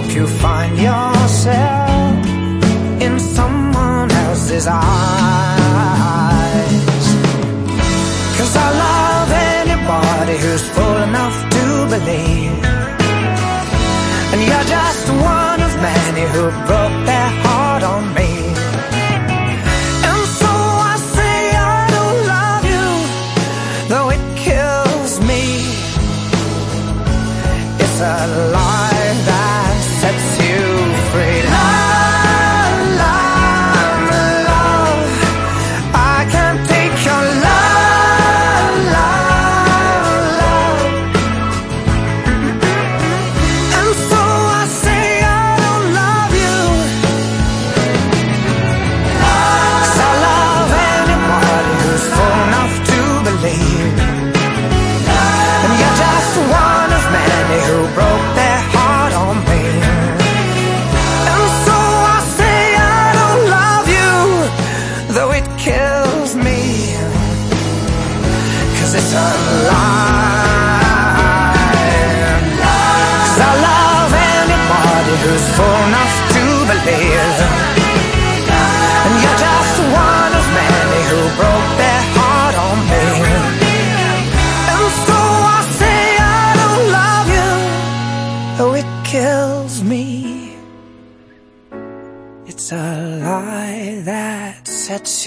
hope you find yourself in someone else's eyes. Cause I love anybody who's full enough to believe. And you're just one of many who broke their heart on me. And so I say I don't love you, though it kills me. It's a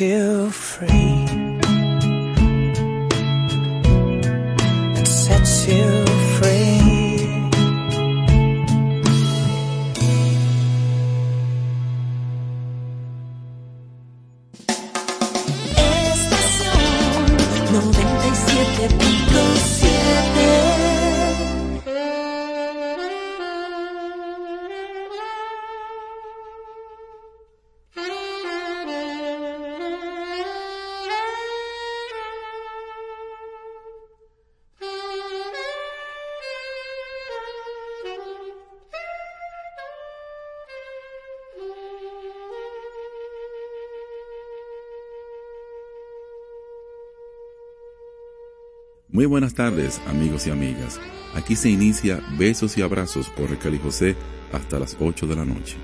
to Muy buenas tardes, amigos y amigas. Aquí se inicia Besos y Abrazos por Raquel y José hasta las 8 de la noche.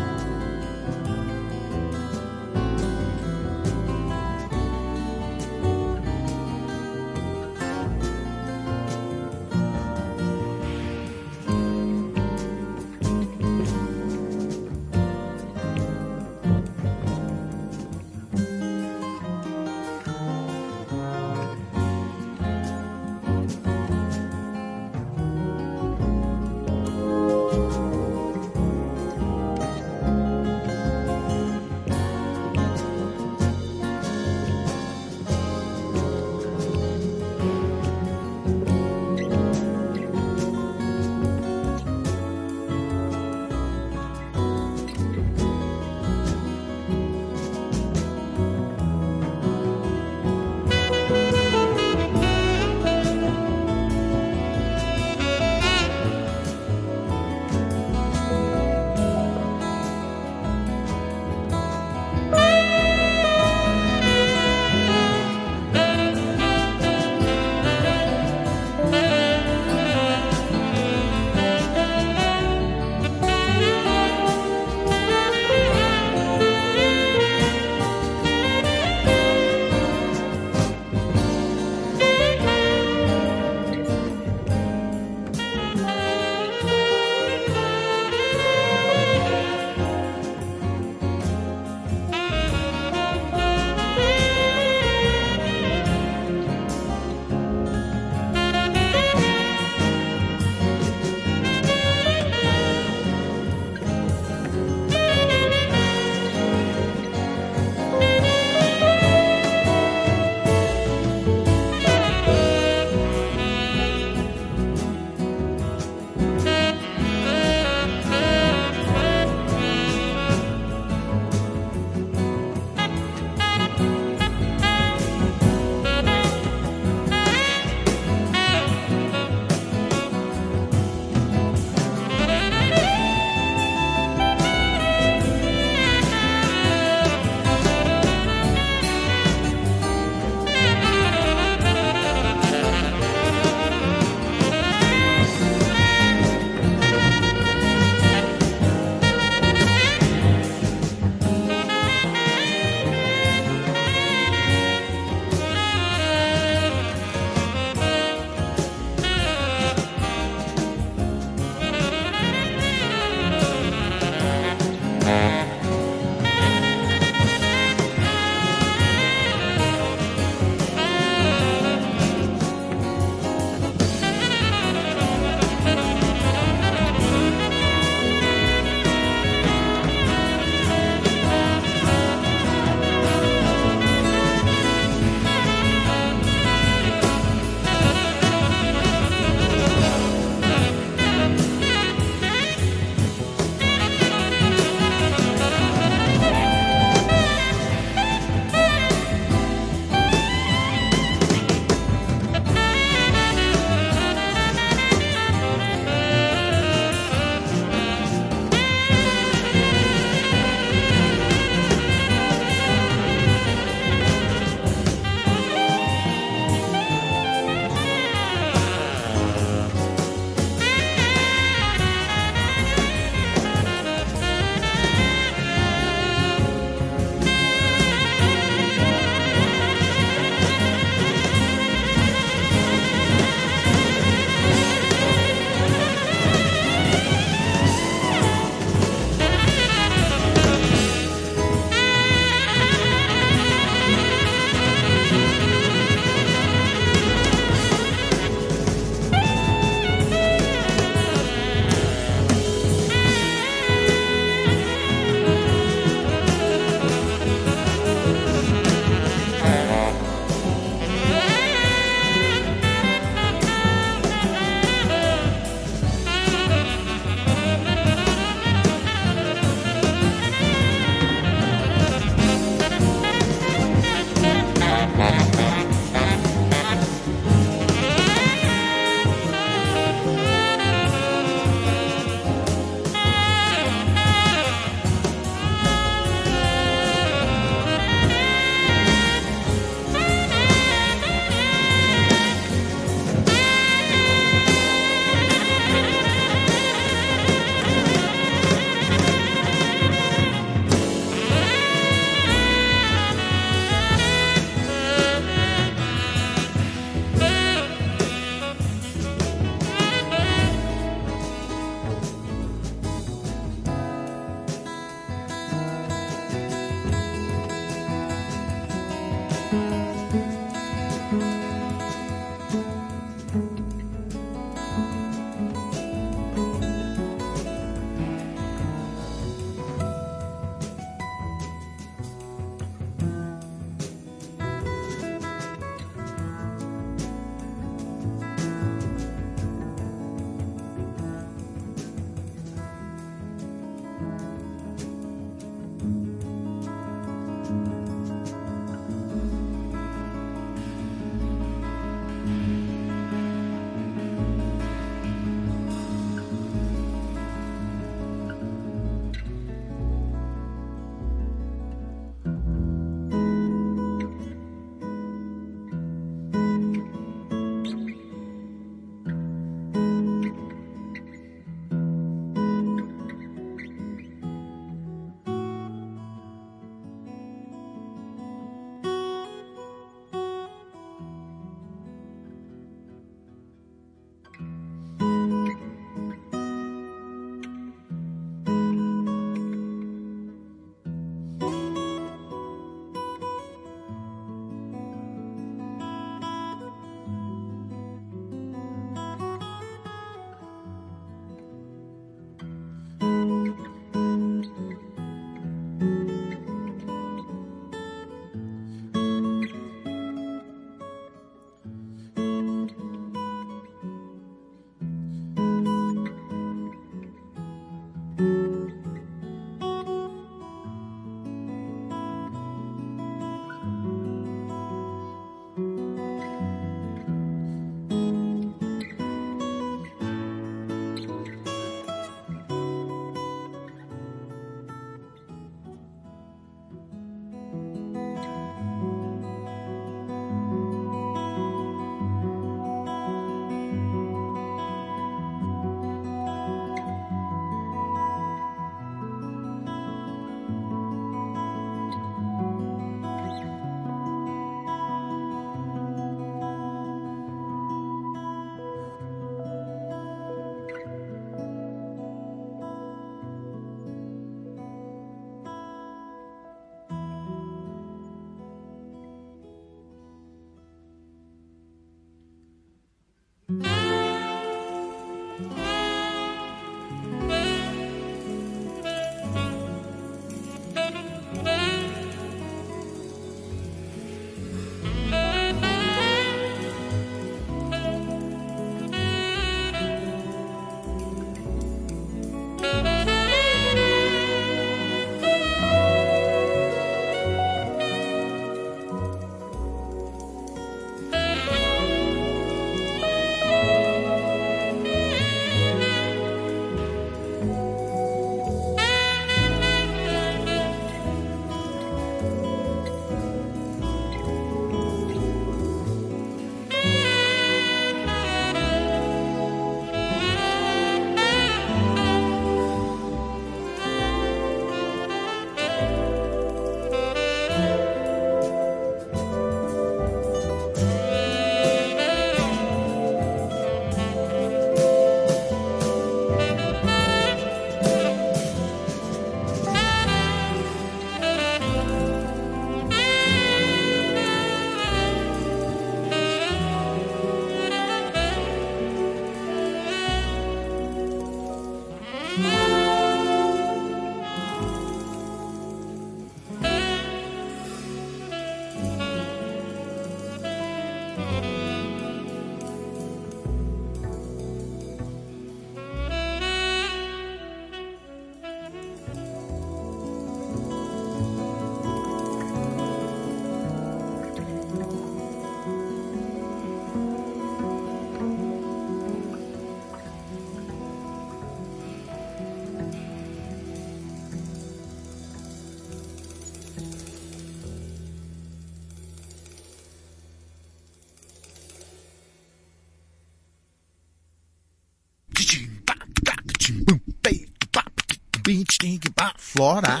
Flora.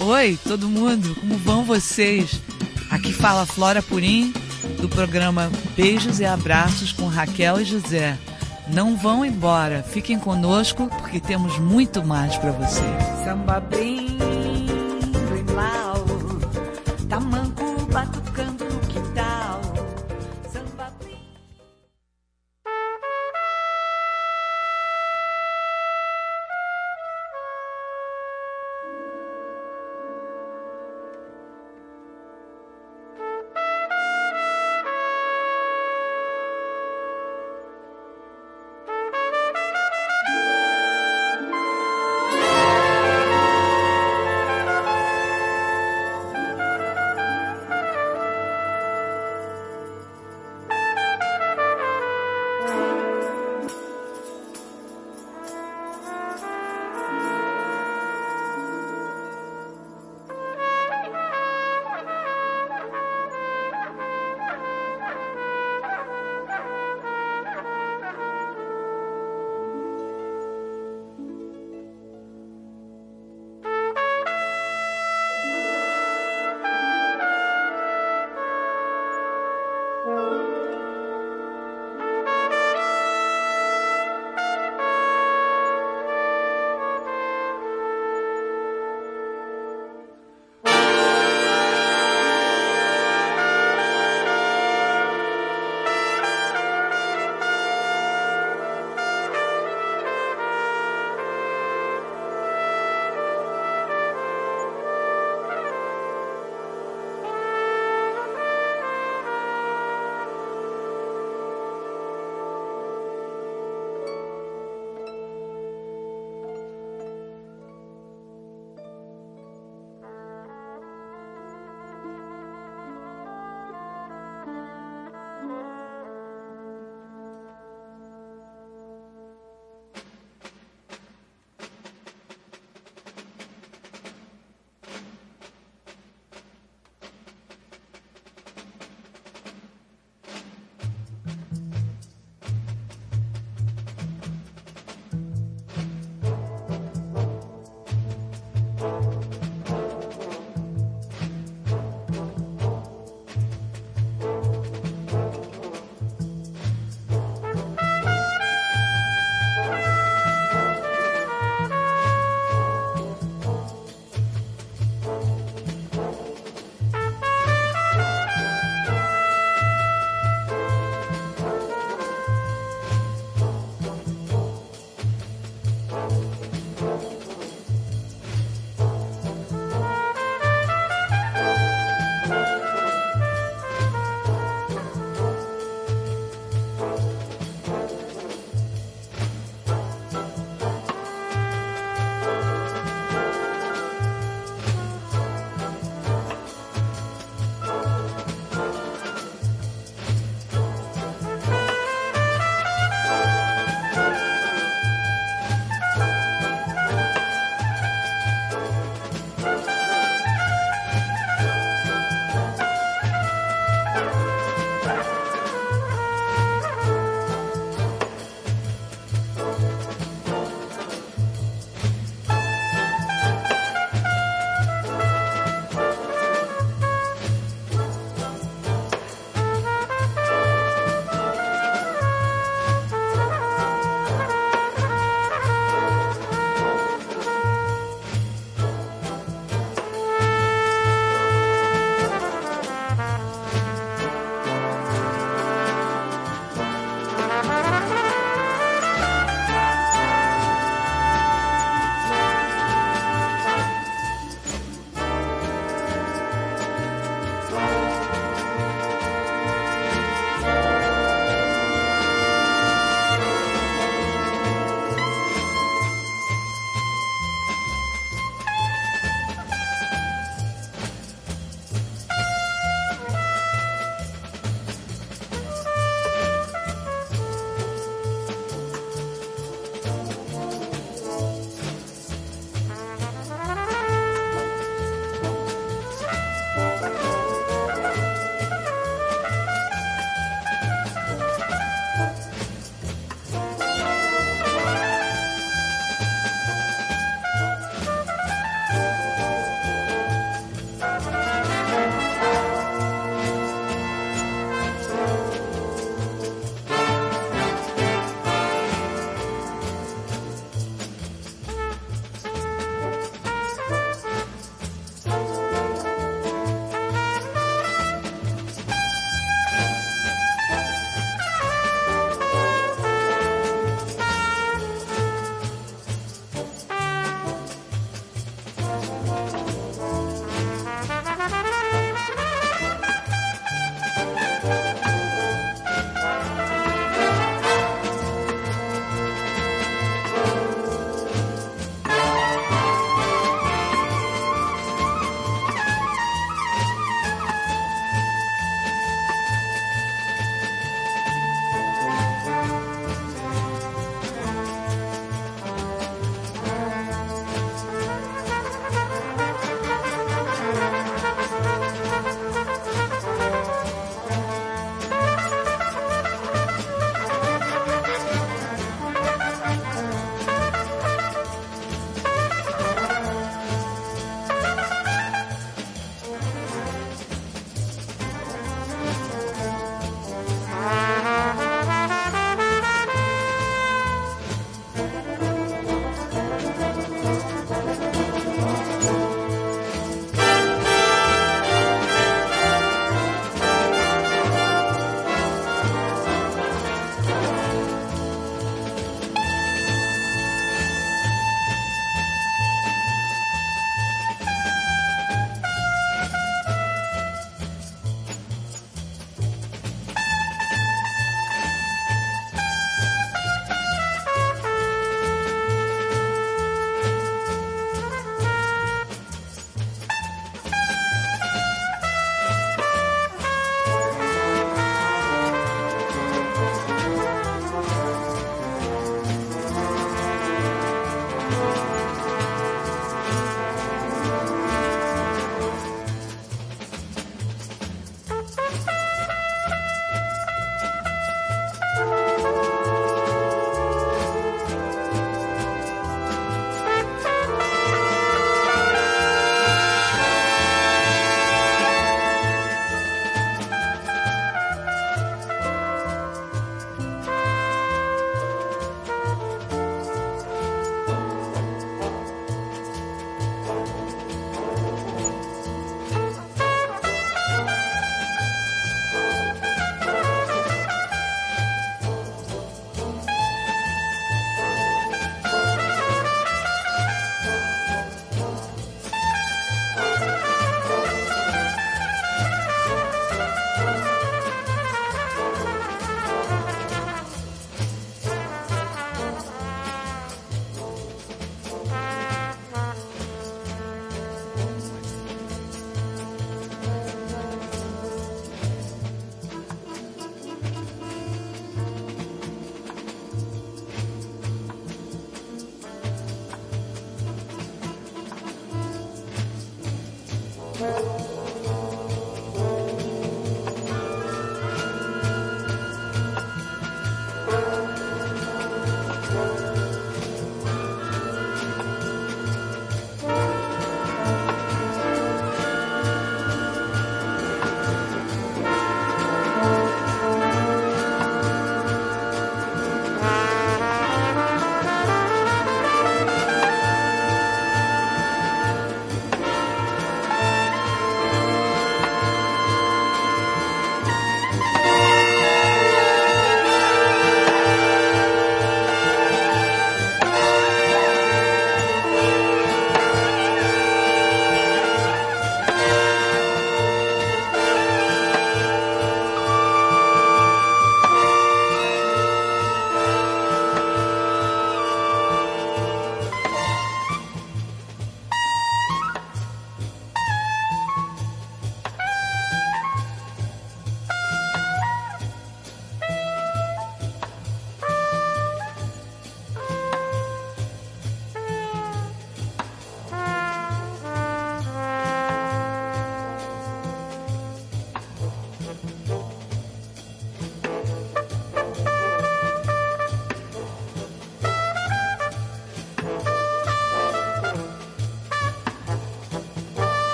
Oi, todo mundo, como vão vocês? Aqui fala Flora Purim, do programa Beijos e Abraços com Raquel e José. Não vão embora, fiquem conosco porque temos muito mais para vocês. Samba bem,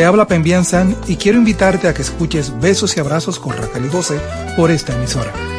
te habla Pembian San y quiero invitarte a que escuches Besos y Abrazos con Raquel y por esta emisora.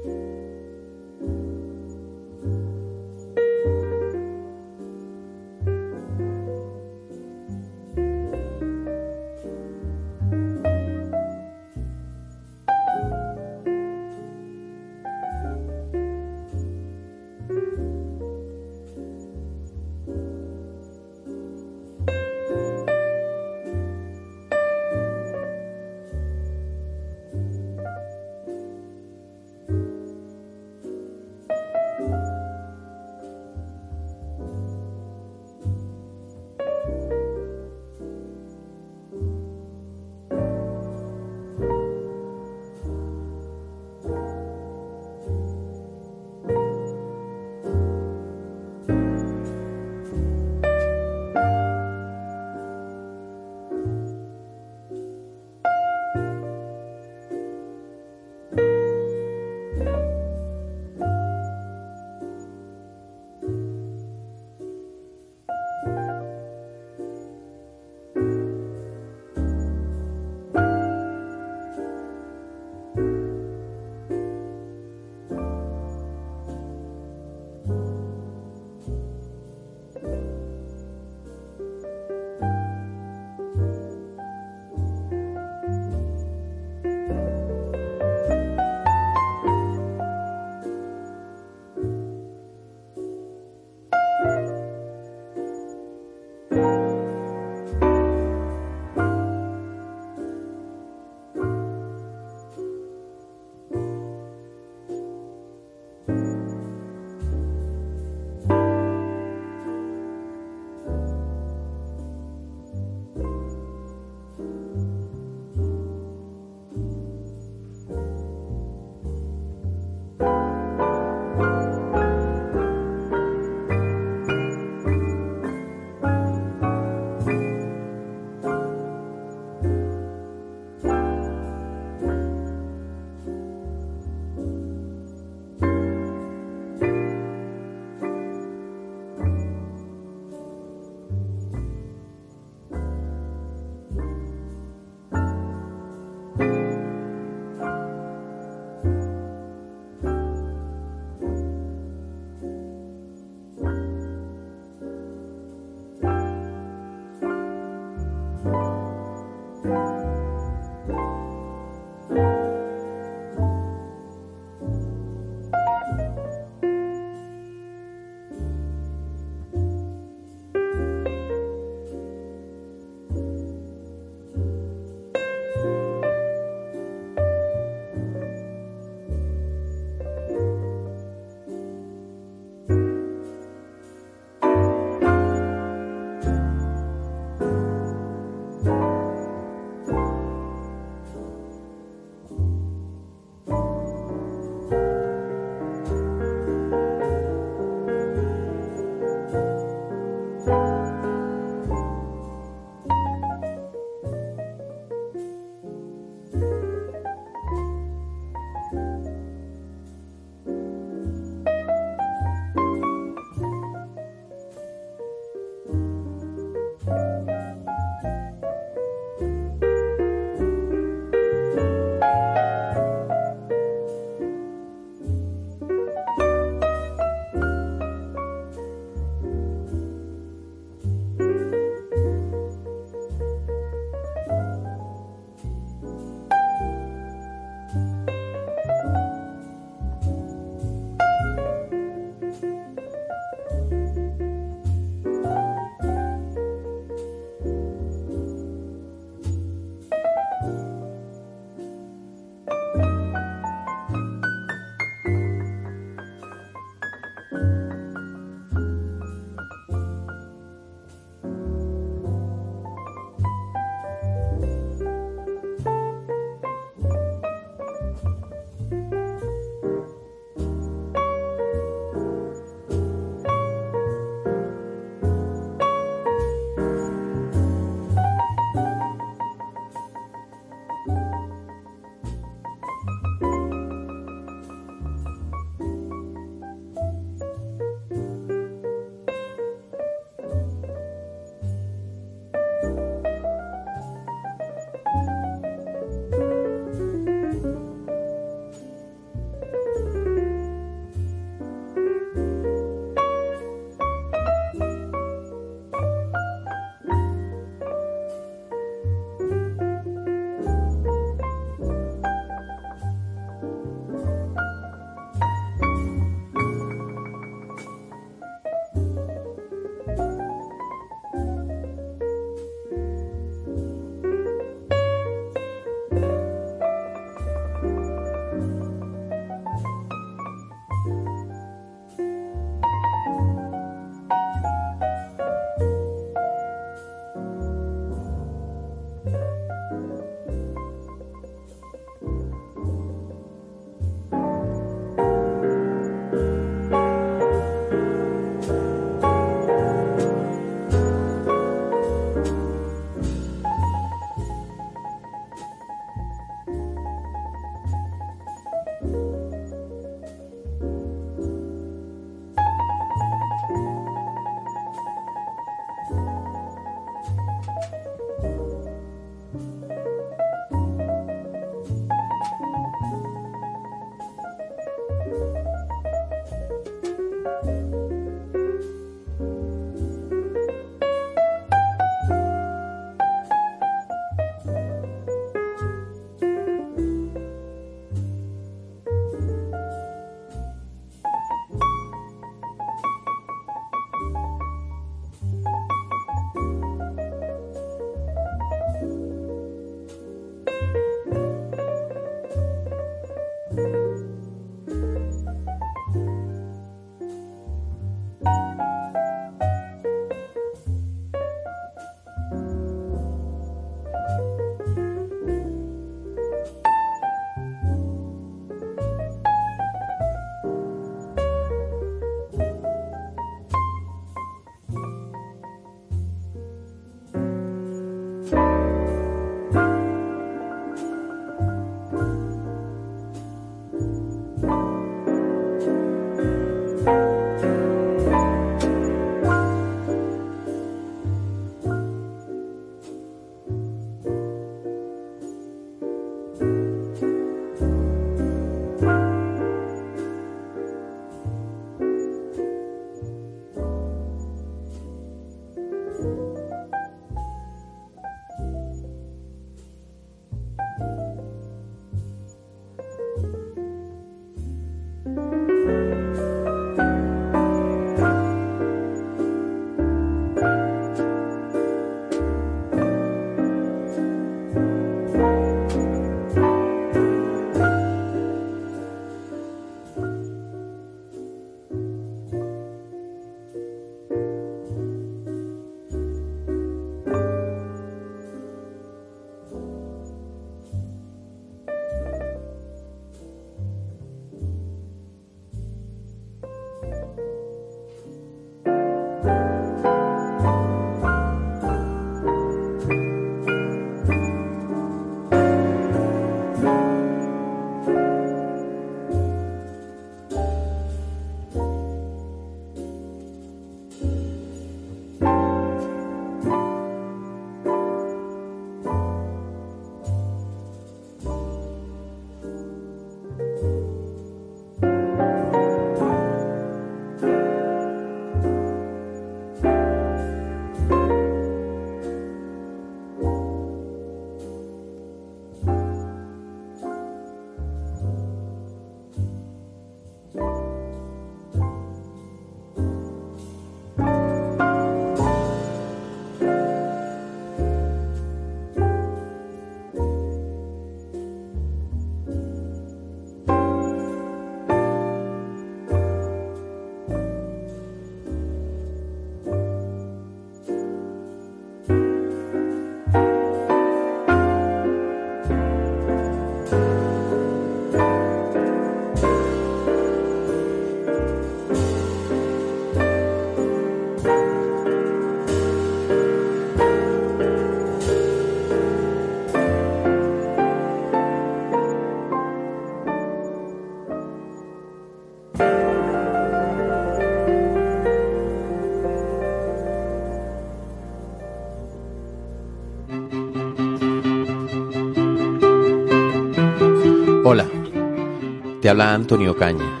Habla Antonio Caña,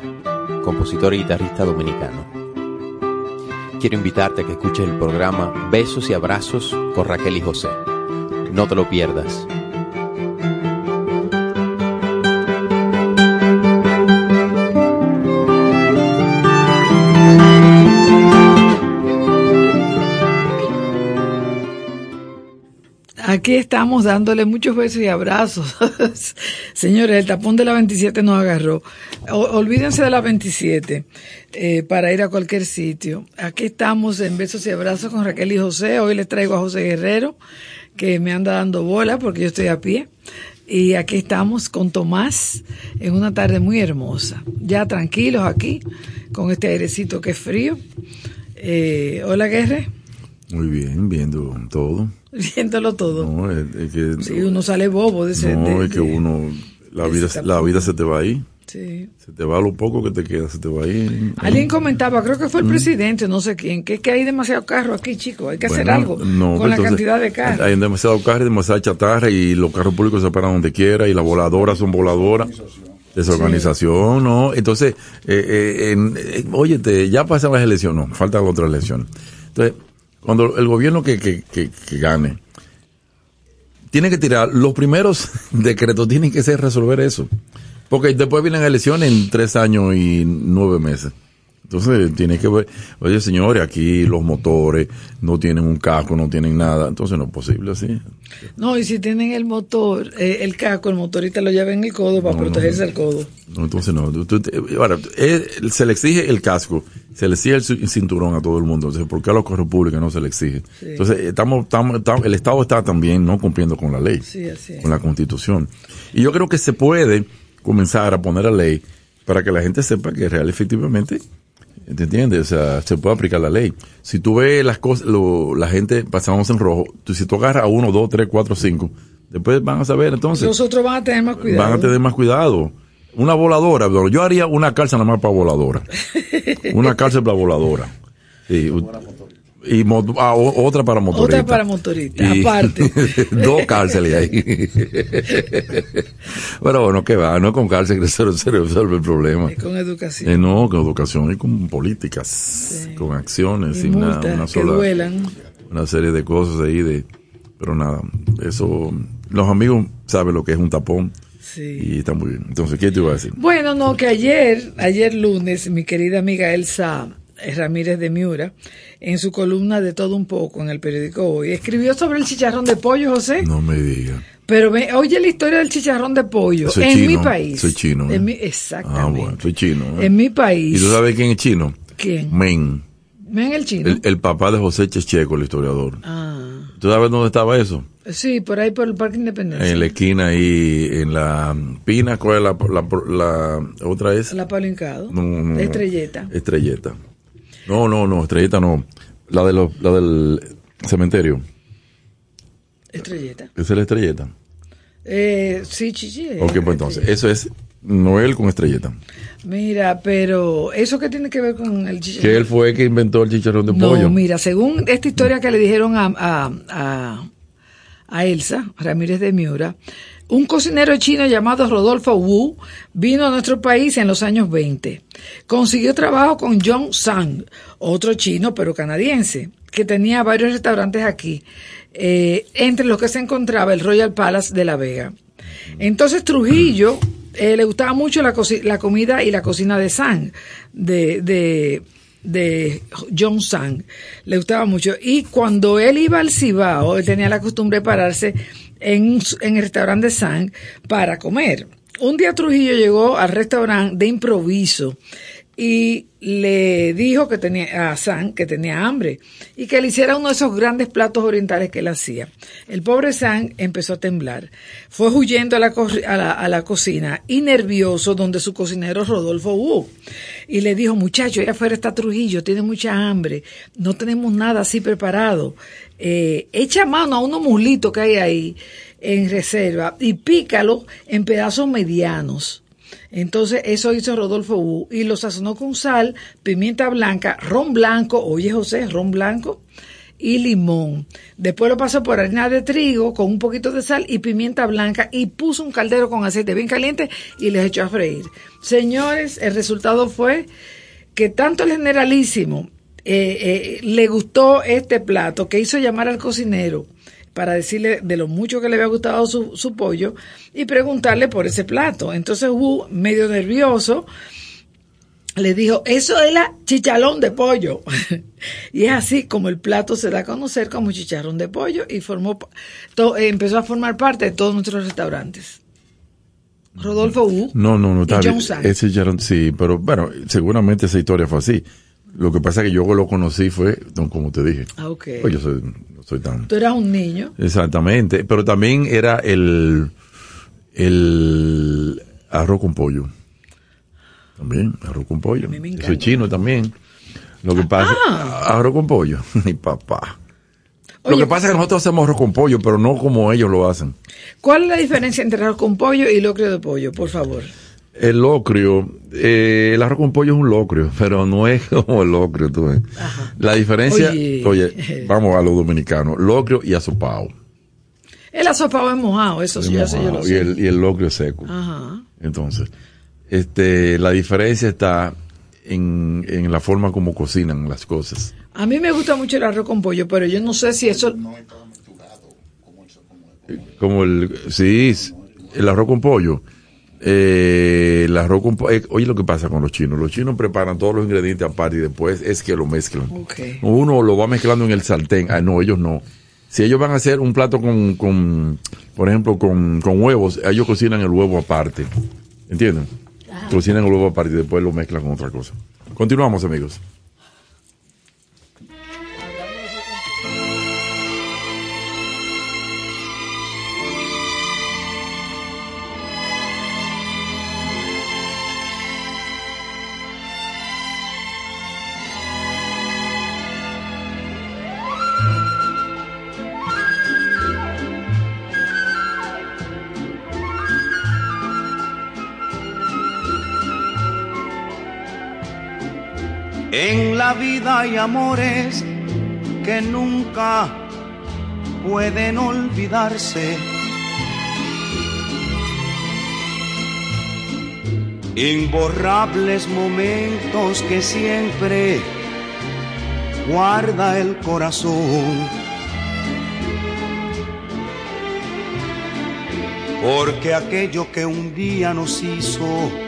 compositor y guitarrista dominicano. Quiero invitarte a que escuches el programa Besos y Abrazos con Raquel y José. No te lo pierdas. Aquí estamos dándole muchos besos y abrazos. Señores, el tapón de la 27 nos agarró. Olvídense de la 27 eh, para ir a cualquier sitio. Aquí estamos en besos y abrazos con Raquel y José. Hoy les traigo a José Guerrero, que me anda dando bola porque yo estoy a pie. Y aquí estamos con Tomás en una tarde muy hermosa. Ya tranquilos aquí, con este airecito que es frío. Eh, hola, Guerre. Muy bien, viendo todo. Viéndolo todo. No, es, es que, Sí, uno sale bobo de ese. no, de- es que uno, la vida, la vida se te va ahí. Sí. Se te va lo poco que te queda, se te va ahí. Alguien comentaba, creo que fue el presidente, no sé quién, que es que hay demasiado carro aquí, chicos, hay que hacer algo no, con pero la entonces, cantidad de carros. Hay demasiado carro, demasiada chatarra y los carros públicos se paran donde quiera y las voladoras son voladoras. Desorganización, ¿no? Entonces, eh, eh, eh, óyete, ya pasan las elecciones, no, faltan otras elecciones. Entonces, cuando el gobierno que, que, que, que gane, tiene que tirar, los primeros decretos tienen que ser resolver eso. Porque después vienen elecciones en tres años y nueve meses. Entonces tiene que ver, oye señores, aquí los motores no tienen un casco, no tienen nada, entonces no es posible así. No, y si tienen el motor, eh, el casco, el motorista lo lleva en el codo para No, protegerse no. el codo. No, entonces no. Te- ahora, eh, se le exige el casco, se le exige el ci- cinturón a todo el mundo. Entonces, ¿por qué a los públicos no se le exige? Sí. Entonces, estamos, estamos, estamos- el Estado está también no cumpliendo con la ley, Sí, con la Constitución. Y yo creo que se puede comenzar a poner la ley para que la gente sepa que real efectivamente, ¿te entiendes? O sea, se puede aplicar la ley. Si tú ves las cosas, lo- la gente pasamos en rojo, tú, si tú agarras a uno, dos, tres, cuatro, cinco, después van a saber entonces Los otros van a tener más cuidado. van a tener más cuidado. Una voladora, pero yo haría una cárcel nada más para voladora. Una cárcel para voladora. Sí, y ah, otra para motorista. Otra para motorista, Y- aparte. dos cárceles ahí. Pero bueno, que va, no con cárcel que se, resuelve el problema. Y con educación. Eh, no, con educación y con políticas, con acciones, Y sin nada, multas una sola duelan. una serie de cosas ahí de pero nada eso los amigos saben lo que es un tapón Sí. y está muy bien entonces qué te iba a decir Bueno, no, que ayer, ayer lunes, mi querida amiga Elsa Ramírez de Miura, en su columna de todo un poco en el periódico Hoy, escribió sobre el chicharrón de pollo, José. no me diga Pero ve, oye la historia del chicharrón de pollo Soy en chino, mi país. soy chino, ¿eh? En mi- ah exactamente. bueno soy chino ¿eh? En mi país. y tú sabes quién es chino ¿Quién? Men Ven el chino. el, el papá de José Checheco el historiador Ah, tú sabes dónde estaba eso sí, por ahí por el Parque Independencia. en la esquina ahí en la Pina cuál es la, la, la otra es La. No, no, no. Estrelleta. Estrelleta. No, no, no, Estrelleta no. La, de los, la del cementerio. Estrelleta. Esa es la Estrelleta. Eh, sí, chichi. Ok, pues entonces, eso es Noel con Estrelleta. Mira, pero ¿eso qué tiene que ver con el chicharrón? Que él fue el que inventó el chicharrón de No, pollo. mira, según esta historia que le dijeron a, a, a, a Elsa Ramírez de Miura, un cocinero chino llamado Rodolfo Wu vino a nuestro país en los años 20. Consiguió trabajo con John Sang, otro chino pero canadiense, que tenía varios restaurantes aquí, eh, entre los que se encontraba el Royal Palace de La Vega. Entonces Trujillo eh, le gustaba mucho la, la comida y la cocina de Sang, de, de, de John Sang. Le gustaba mucho. Y cuando él iba al Cibao, él tenía la costumbre de pararse en, en el restaurante de Sang para comer. Un día Trujillo llegó al restaurante de improviso y le dijo que tenía a San que tenía hambre y que le hiciera uno de esos grandes platos orientales que él hacía. El pobre San empezó a temblar, fue huyendo a la, a la, a la cocina y nervioso donde su cocinero Rodolfo Wu y le dijo, muchacho, allá afuera está Trujillo, tiene mucha hambre, no tenemos nada así preparado, eh, echa mano a unos muslitos que hay ahí en reserva y pícalo en pedazos medianos. Entonces eso hizo Rodolfo Wu y lo sazonó con sal, pimienta blanca, ron blanco, oye José, ron blanco, y limón. Después lo pasó por harina de trigo con un poquito de sal y pimienta blanca y puso un caldero con aceite bien caliente y les echó a freír. Señores, el resultado fue que tanto el generalísimo eh, eh, le gustó este plato que hizo llamar al cocinero para decirle de lo mucho que le había gustado su, su pollo y preguntarle por ese plato. Entonces Wu, medio nervioso, le dijo, eso es la chicharrón de pollo. y es así como el plato se da a conocer como chicharrón de pollo y formó, to- eh, empezó a formar parte de todos nuestros restaurantes. Rodolfo Wu. No, no, no, y John. Ese no- sí, pero bueno, seguramente esa historia fue así. Lo que pasa es que yo lo conocí fue, como te dije, Ah, ok. pues yo soy, no soy tan... Tú eras un niño. Exactamente, pero también era el, el arroz con pollo. También, arroz con pollo. Yo soy chino también. Lo que pasa, arroz con pollo, mi papá. Lo que pasa es que nosotros hacemos arroz con pollo, pero no como ellos lo hacen. ¿Cuál es la diferencia entre arroz con pollo y locrio de pollo, por favor? El locrio, eh, el arroz con pollo es un locrio, pero no es como el locrio, tú ves. La diferencia, Oye. oye. vamos a los dominicanos, locrio y asopao. El asopado es mojado, eso sí, eso yo lo y, sé. el, y el locrio seco. Ajá. Entonces, este, la diferencia está en, en la forma como cocinan las cosas. A mí me gusta mucho el arroz con pollo, pero yo no sé si eso... Como el, sí, el arroz con pollo. Eh, el arroz con pollo. oye, lo que pasa con los chinos. Los chinos preparan todos los ingredientes aparte y después es que lo mezclan. Uno lo va mezclando en el sartén. Ah, no, ellos no. Si ellos van a hacer un plato con, con por ejemplo, con, con huevos, ellos cocinan el huevo aparte. ¿Entienden? Cocinan el huevo aparte y después lo mezclan con otra cosa. Continuamos, amigos. Vida hay amores que nunca pueden olvidarse. Imborrables momentos que siempre guarda el corazón. Porque aquello que un día nos hizo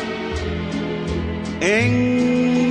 en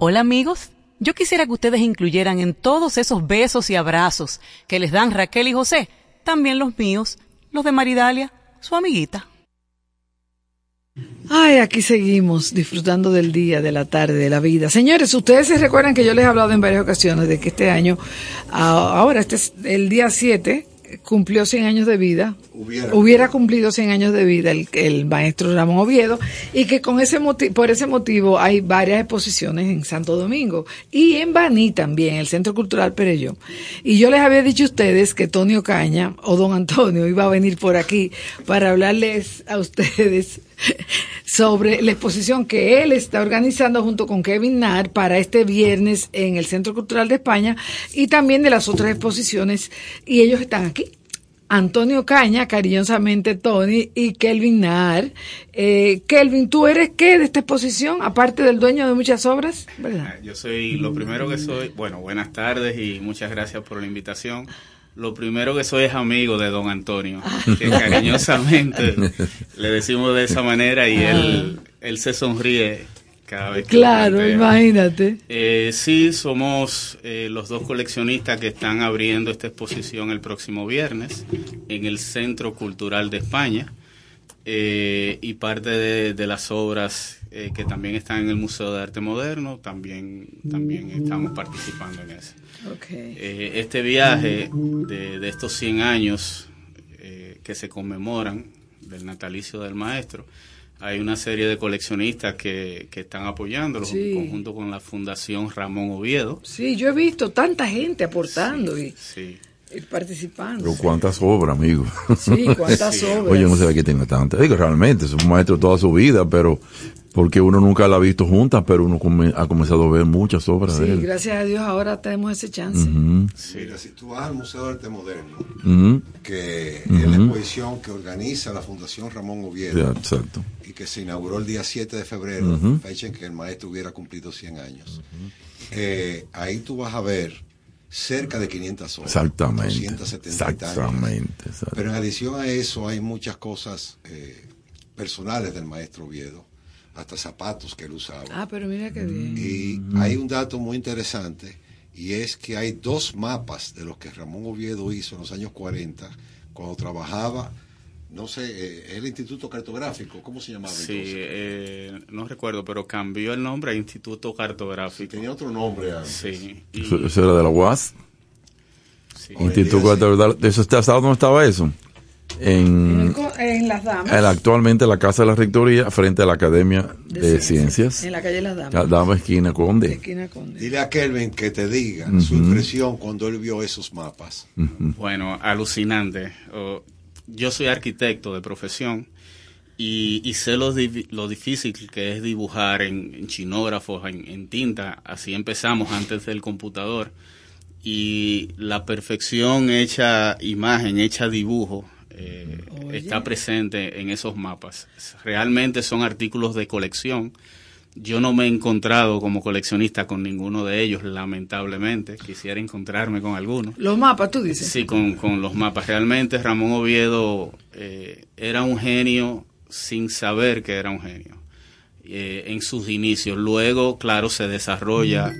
Hola amigos, yo quisiera que ustedes incluyeran en todos esos besos y abrazos que les dan Raquel y José, también los míos, los de Maridalia, su amiguita. Ay, aquí seguimos disfrutando del día, de la tarde, de la vida. Señores, ustedes se recuerdan que yo les he hablado en varias ocasiones de que este año, ahora este es el día 7, cumplió 100 años de vida. Hubiera. cumplido 100 años de vida el, el maestro Ramón Oviedo y que con ese por ese motivo hay varias exposiciones en Santo Domingo y en Baní también, el Centro Cultural Pereyó. Y yo les había dicho a ustedes que Tony Ocaña o don Antonio iba a venir por aquí para hablarles a ustedes sobre la exposición que él está organizando junto con Kevin Nar para este viernes en el Centro Cultural de España y también de las otras exposiciones y ellos están aquí. Antonio Caña, cariñosamente Tony, y Kelvin Nar. Eh, Kelvin, ¿tú eres qué de esta exposición? Aparte del dueño de muchas obras, ¿verdad? Yo soy, lo primero que soy, bueno, buenas tardes y muchas gracias por la invitación. Lo primero que soy es amigo de don Antonio, que cariñosamente le decimos de esa manera y él, él se sonríe cada vez que Claro, imagínate. Eh, sí, somos eh, los dos coleccionistas que están abriendo esta exposición el próximo viernes en el Centro Cultural de España eh, y parte de, de las obras que también están en el Museo de Arte Moderno, también, también estamos participando en eso. Okay. Este viaje de, de estos 100 años que se conmemoran del natalicio del maestro, hay una serie de coleccionistas que, que están apoyándolo Sí. en conjunto con la Fundación Ramón Oviedo. Sí, yo he visto tanta gente aportando y, Sí. Y participando. Pero cuántas obras, amigo. Sí, cuántas obras. Oye, no sé que tiene tantas. Digo, realmente, es un maestro toda su vida, pero porque uno nunca la ha visto juntas, pero uno come- ha comenzado a ver muchas obras de Sí, él. gracias a Dios ahora tenemos ese chance. Ujú, Mira, si tú vas al Museo de Arte Moderno, que es la exposición que organiza la Fundación Ramón Oviedo exacto. y que se inauguró el día 7 de febrero, fecha en que el maestro hubiera cumplido 100 años. Eh, ahí tú vas a ver cerca de 500 obras. Exactamente. 270 y tantas. Exactamente. exacto. Pero en adición a eso hay muchas cosas eh, personales del maestro Oviedo, hasta zapatos que él usaba. Ah, pero mira qué bien. Y hay un dato muy interesante y es que hay dos mapas de los que Ramón Oviedo hizo en los años 40 cuando trabajaba, no sé, eh, el Instituto Cartográfico, ¿cómo se llamaba Sí, entonces? eh, no recuerdo, pero cambió el nombre a Instituto Cartográfico. tenía otro nombre antes. Sí. y- Eso, eso era de la UAS. sí. Instituto de ¿Eso está, ¿Sabes dónde estaba eso? En, En, Las Damas. en actualmente la Casa de la Rectoría, frente a la Academia de, Ciencias. En la calle Las Damas. La Dama Esquina Conde. Esquina Conde. Dile a Kelvin que te diga Ujú. su impresión cuando él vio esos mapas. Bueno, alucinante. Oh, yo soy arquitecto de profesión y, y sé lo, di- lo difícil que es dibujar en, en chinógrafos, en, en tinta. Así empezamos antes del computador. Y la perfección hecha imagen, hecha dibujo, eh, está presente en esos mapas. Realmente son artículos de colección. Yo no me he encontrado como coleccionista con ninguno de ellos, lamentablemente. Quisiera encontrarme con alguno. Los mapas, tú dices. Sí, con, con los mapas. Realmente Ramón Oviedo eh, era un genio sin saber que era un genio eh, en sus inicios. Luego, claro, se desarrolla.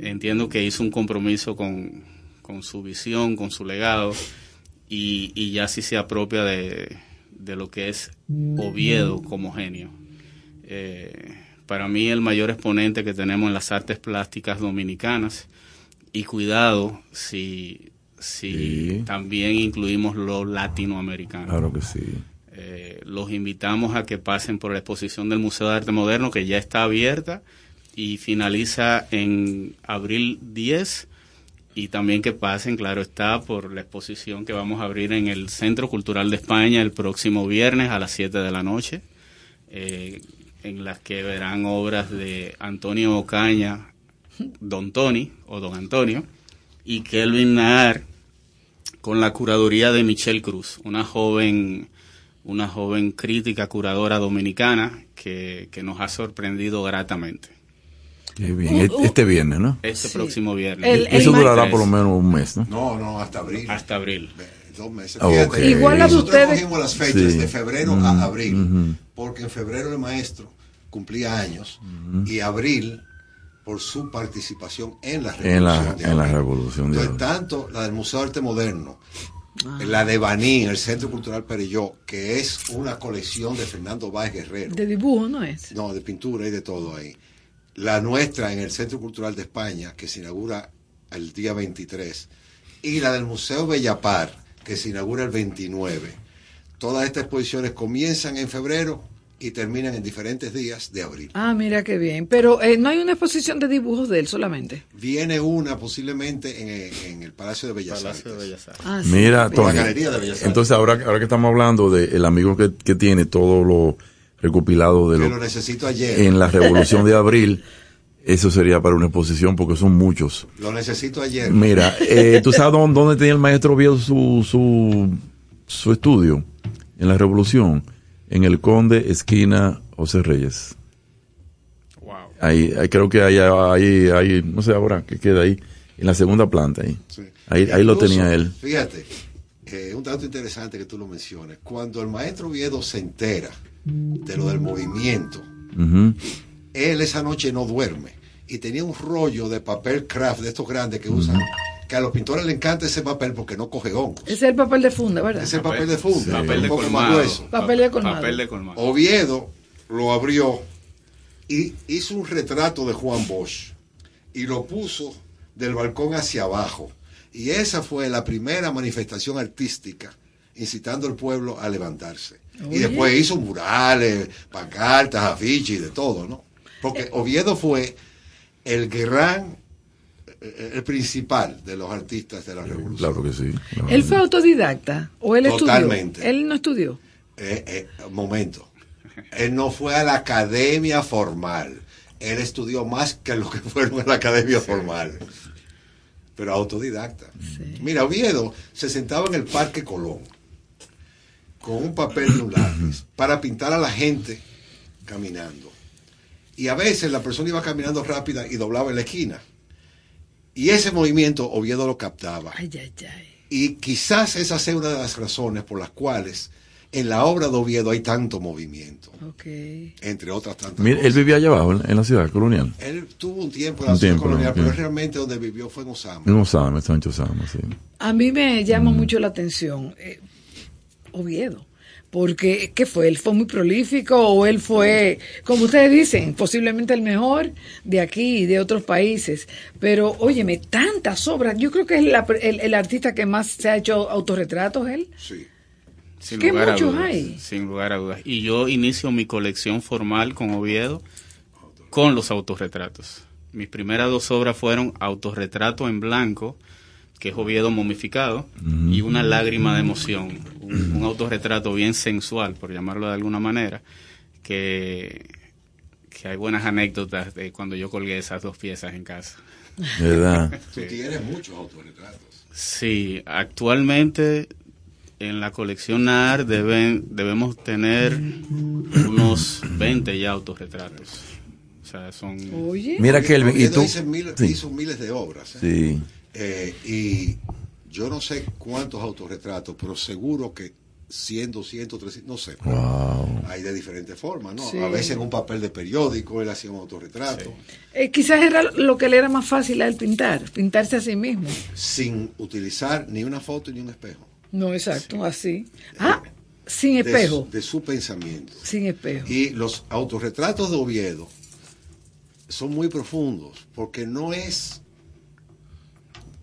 Entiendo que hizo un compromiso con, con su visión, con su legado, y, y ya sí se apropia de, de lo que es Oviedo como genio. Eh, para mí el mayor exponente que tenemos en las artes plásticas dominicanas y cuidado si, si Sí. también incluimos lo latinoamericano. Claro que sí. Eh, los invitamos a que pasen por la exposición del Museo de Arte Moderno que ya está abierta y finaliza en abril 10 y también que pasen, claro está, por la exposición que vamos a abrir en el Centro Cultural de España el próximo viernes a las 7 de la noche, eh, en las que verán obras de Antonio Ocaña, Don Tony o Don Antonio y Kelvin Naar con la curaduría de Michelle Cruz, una joven una joven crítica curadora dominicana que, que nos ha sorprendido gratamente. Qué bien. E- Este viernes, ¿no? Este próximo viernes. El- Eso durará por lo menos un mes, ¿no? No, no, hasta abril. Hasta abril. Dos meses. Ah. Igual de nosotros ustedes- cogimos las fechas Sí. de febrero Mm, a abril, porque en febrero el maestro cumplía años y abril por su participación en la En la, revolución. de en la revolución de Entonces, tanto la del Museo de Arte Moderno, la de Baní, el Centro Cultural Perelló, que es una colección de Fernando Báez Guerrero, De dibujo, ¿no es? no, de pintura y de todo ahí. La nuestra en el Centro Cultural de España, que se inaugura el día 23, y la del Museo Bellapar, que se inaugura el 29. Todas estas exposiciones comienzan en febrero y terminan en diferentes días de abril. Ah, mira qué bien. Pero eh, no hay una exposición de dibujos de él solamente. Viene una posiblemente en, en el Palacio de Bellas Palacio Artes. de Bellas Artes. Ah, sí. Mira, La Tony. Galería de Bellas Artes. Entonces, ahora, ahora que estamos hablando del amigo que, que tiene todo lo recopilado de Que lo, lo necesito ayer. en la revolución de abril, eso sería para una exposición porque son muchos. Lo necesito ayer. Mira, eh, ¿tú sabes dónde, dónde tenía el maestro Oviedo su, su, su estudio? En la revolución, en el Conde, esquina José Reyes. Wow. Ahí, ahí creo que ahí, ahí, ahí, no sé ahora qué queda ahí, en la segunda planta ahí. Sí. Ahí, ahí lo tenía él. Fíjate, eh, un dato interesante que tú lo menciones. Cuando el maestro Oviedo se entera de lo del movimiento, él esa noche no duerme y tenía un rollo de papel craft de estos grandes que usan, que a los pintores les encanta ese papel porque no coge hongos. Ese es el papel de funda, ¿verdad? Ese papel de funda, Papel de colmado. Papel de colmado. Papel de colmado. Oviedo lo abrió y hizo un retrato de Juan Bosch y lo puso del balcón hacia abajo. Y esa fue la primera manifestación artística incitando al pueblo a levantarse. Y después hizo murales, pancartas, afiches y de todo, ¿no? Porque Oviedo fue el gran, eh, el principal de los artistas de la revolución. Claro que sí. claro ¿Él fue sí. autodidacta o él Totalmente. estudió? Él no estudió. Eh, eh, momento. Él no fue a la academia formal. Él estudió más que los que fueron a la academia formal. Pero autodidacta. Mira, Oviedo se sentaba en el Parque Colón con un papel y un lápiz para pintar a la gente caminando. Y a veces la persona iba caminando rápida y doblaba en la esquina. Y ese movimiento Oviedo lo captaba. Ay, ay, ay. Y quizás esa sea una de las razones por las cuales en la obra de Oviedo hay tanto movimiento, Ok. entre otras tantas Mira, él cosas. vivía allá abajo, en, la ciudad colonial. Él tuvo un tiempo en la Un ciudad tiempo, colonial, ¿no? pero él realmente donde vivió fue en Osama. En Osama, Sancho Osama, sí. A mí me llama Mm. mucho la atención eh, Oviedo, porque ¿qué fue? ¿Él fue muy prolífico o él fue, como ustedes dicen, posiblemente el mejor de aquí y de otros países? Pero, óyeme, tantas obras. Yo creo que es la- el, el artista que más se ha hecho autorretratos, él. Sí. Sin ¿Qué lugar a muchos dudas, hay? Sin lugar a dudas. Y yo inicio mi colección formal con Oviedo con los autorretratos. Mis primeras dos obras fueron Autorretrato en Blanco, que es Oviedo momificado, y Una lágrima de emoción. Un, un autorretrato bien sensual, por llamarlo de alguna manera, que, que hay buenas anécdotas de cuando yo colgué esas dos piezas en casa. ¿Verdad? Tú tienes muchos autorretratos. Sí, actualmente en la colección NAR deben, debemos tener unos 20 ya autorretratos. O sea, son... Oye. Mira, Kelvin, ¿y tú? hizo miles, Sí. hizo miles de obras. ¿eh? Sí. Eh, y yo no sé cuántos autorretratos, pero seguro que 100, 200, 300, no sé. Wow. Hay de diferentes formas, ¿no? Sí. A veces en un papel de periódico él hacía un autorretrato. Eh, quizás era lo que le era más fácil a él pintar, pintarse a sí mismo. sin utilizar ni una foto ni un espejo. No, exacto, así. Ah, sin De espejo. su- De, su pensamiento. Sin espejo. Y los autorretratos de Oviedo son muy profundos porque no es,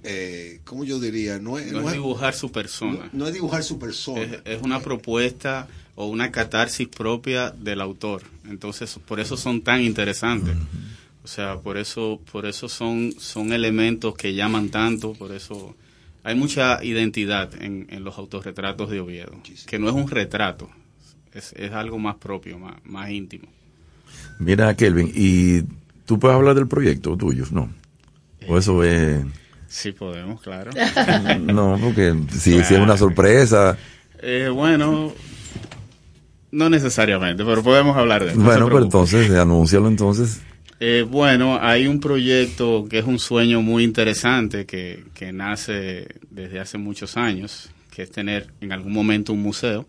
eh, ¿cómo yo diría? No es, No no es es- dibujar su persona. no es dibujar su persona. Es, es una propuesta o una catarsis propia del autor. Entonces, por eso son tan interesantes. O sea, por eso, por eso son, son elementos que llaman tanto, por eso hay mucha identidad en, en los autorretratos de Oviedo, que no es un retrato, es, es algo más propio, más, más íntimo. Mira, Kelvin, ¿y tú puedes hablar del proyecto tuyo? No. O eso es... Sí podemos, claro. No, porque si, si es una sorpresa... Eh, bueno, no necesariamente, pero podemos hablar de eso. Bueno, preocupe. entonces, anúncialo entonces. Eh, bueno, hay un proyecto que es un sueño muy interesante que, que nace desde hace muchos años, que es tener en algún momento un museo.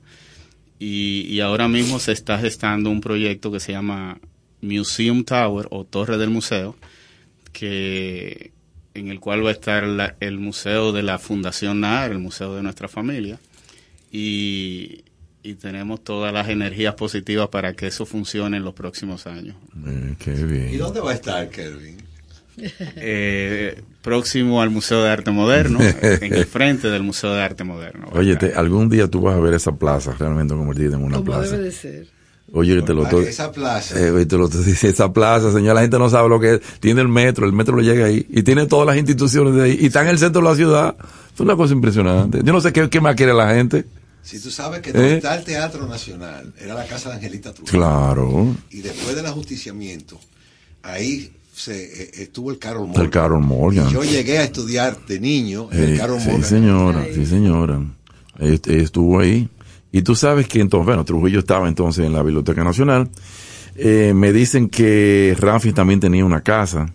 Y, y ahora mismo se está gestando un proyecto que se llama Museum Tower o Torre del Museo, que en el cual va a estar la- el museo de la Fundación NAR, el museo de nuestra familia, y, y tenemos todas las energías positivas para que eso funcione en los próximos años. Eh, qué bien. ¿Y dónde va a estar, Kelvin? Eh, próximo al Museo de Arte Moderno, en el frente del Museo de Arte Moderno. Oye, te- algún día tú vas a ver esa plaza realmente convertida en una Como plaza. debe de ser. Oye, te lo estoy... esa plaza. Eh, te lo estoy diciendo, esa plaza, señor, la gente no sabe lo que es. Tiene el metro, el metro lo llega ahí. Y tiene todas las instituciones de ahí. Y está en el centro de la ciudad. Es una cosa impresionante. Yo no sé qué, qué más quiere la gente. Si tú sabes que donde ¿Eh? está el Teatro Nacional, era la casa de Angelita Trujillo. Claro. Y después del ajusticiamiento, ahí se, eh, estuvo el Carol Morgan. El Carol Morgan. Y yo llegué a estudiar de niño en el Eh, Carol sí, Morgan. señora, sí, señora. Ahí- ahí estuvo ahí. Y tú sabes que entonces, bueno, Trujillo estaba entonces en la Biblioteca Nacional. Eh, me dicen que Ramfi también tenía una casa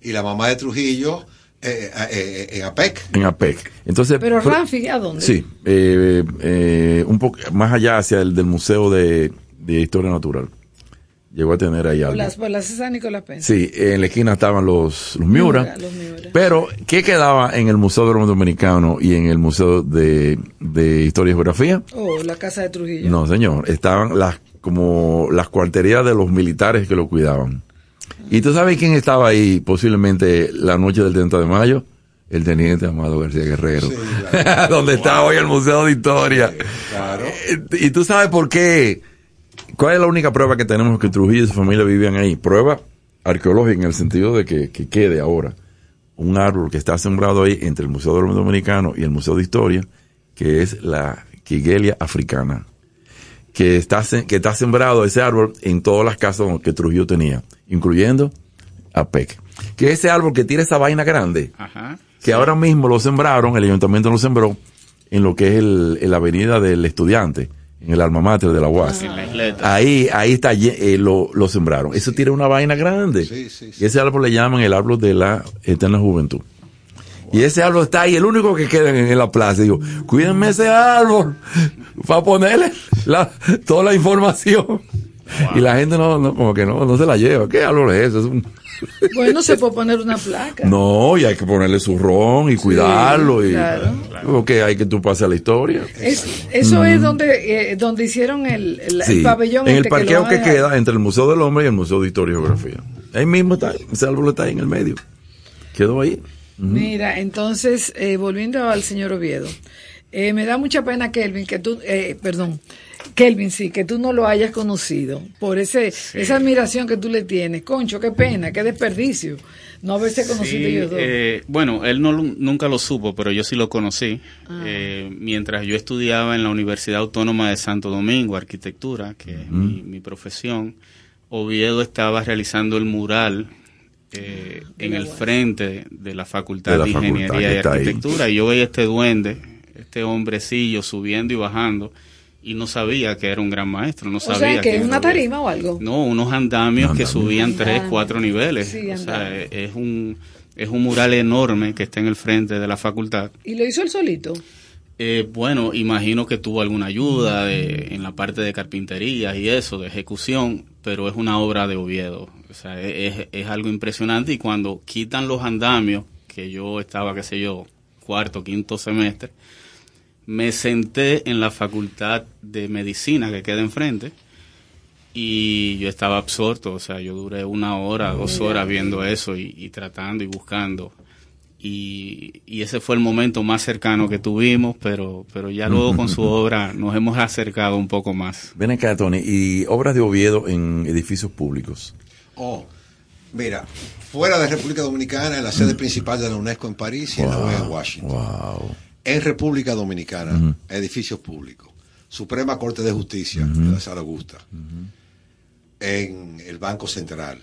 Y la mamá de Trujillo eh, eh, eh, en APEC. en APEC. Entonces, Pero Rafi, ¿a dónde? Sí, eh, eh, un poco más allá hacia el del Museo de, de Historia Natural. Llegó a tener ahí algo. las, por la César Nicolás Pence. Sí, en la esquina estaban los, los Miura. Miura, los Miura. Pero, ¿qué quedaba en el Museo del Dominicano y en el Museo de, de Historia y Geografía? Oh, la casa de Trujillo. No, señor. Estaban las, como las cuarterías de los militares que lo cuidaban. ¿Y tú sabes quién estaba ahí posiblemente la noche del 30 de mayo? El teniente Amado García Guerrero. Donde está hoy el Museo de Historia. Claro. Eh, ¿Y tú sabes por qué? ¿Cuál es la única prueba que tenemos que Trujillo y su familia vivían ahí? Prueba arqueológica en el sentido de que, que quede ahora un árbol que está sembrado ahí entre el Museo Dominicano y el Museo de Historia, que es la Quiguelia africana, que está, que está sembrado ese árbol en todas las casas que Trujillo tenía, incluyendo APEC. Que ese árbol que tiene esa vaina grande, Ajá. que ahora mismo lo sembraron, el ayuntamiento lo sembró en lo que es la avenida del estudiante, en el alma mater de la UAS. Ahí, ahí está, eh, lo, lo sembraron. Eso tiene una vaina grande. Y ese árbol le llaman el árbol de la eterna juventud. Y ese árbol está ahí, el único que queda en, en la plaza. Digo, cuídenme ese árbol para ponerle la- toda la información. Y la gente no, no, como que no, no se la lleva. ¿Qué árbol es ese? Es un- Bueno, se puede poner una placa. no, y hay que ponerle su ron y cuidarlo. y, claro. Porque hay que tú pases a la historia. Es- eso es donde, eh, donde hicieron el, el- el Sí, pabellón. en el este lo parqueo que, queda entre el Museo del Hombre y el Museo de Historia y Geografía. Ahí mismo está, ese árbol está ahí en el medio. Quedó ahí. Mira, entonces, eh, volviendo al señor Oviedo, eh, me da mucha pena, Kelvin, que tú, eh, perdón, Kelvin, sí, que tú no lo hayas conocido por ese esa admiración que tú le tienes. Concho, qué pena, qué desperdicio no haberse conocido Sí, ellos dos. eh, bueno, él no, lo- nunca lo supo, pero yo sí lo conocí. Ah. Eh, mientras yo estudiaba en la Universidad Autónoma de Santo Domingo, arquitectura, que es mi, mi profesión, Oviedo estaba realizando el mural eh, en el frente de la Facultad De la Ingeniería y ahí. Arquitectura. Y yo veía este duende, este hombrecillo subiendo y bajando, y no sabía que era un gran maestro. No o sabía sea, que es una tarima o algo. No, unos andamios que subían tres, cuatro niveles. Sí, o sea, andamios. es un, es un mural enorme que está en el frente de la facultad. Y lo hizo él solito. Eh, bueno, imagino que tuvo alguna ayuda de- en la parte de carpintería y eso, de ejecución, pero es una obra de Oviedo. O sea, es, es- es algo impresionante y cuando quitan los andamios, que yo estaba, qué sé yo, cuarto, quinto semestre, me senté en la facultad de medicina que queda enfrente y yo estaba absorto, o sea, yo duré una hora, dos horas viendo eso y, y tratando y buscando. Y, y ese fue el momento más cercano que tuvimos, pero, pero ya luego con su obra nos hemos acercado un poco más. Ven acá, Tony, y obras de Oviedo en edificios públicos. Oh, mira, fuera de República Dominicana, en la sede principal de la UNESCO en París y en la UE en Washington. Wow. En República Dominicana, edificios públicos. Suprema Corte de Justicia, de la Sala Augusta. En el Banco Central,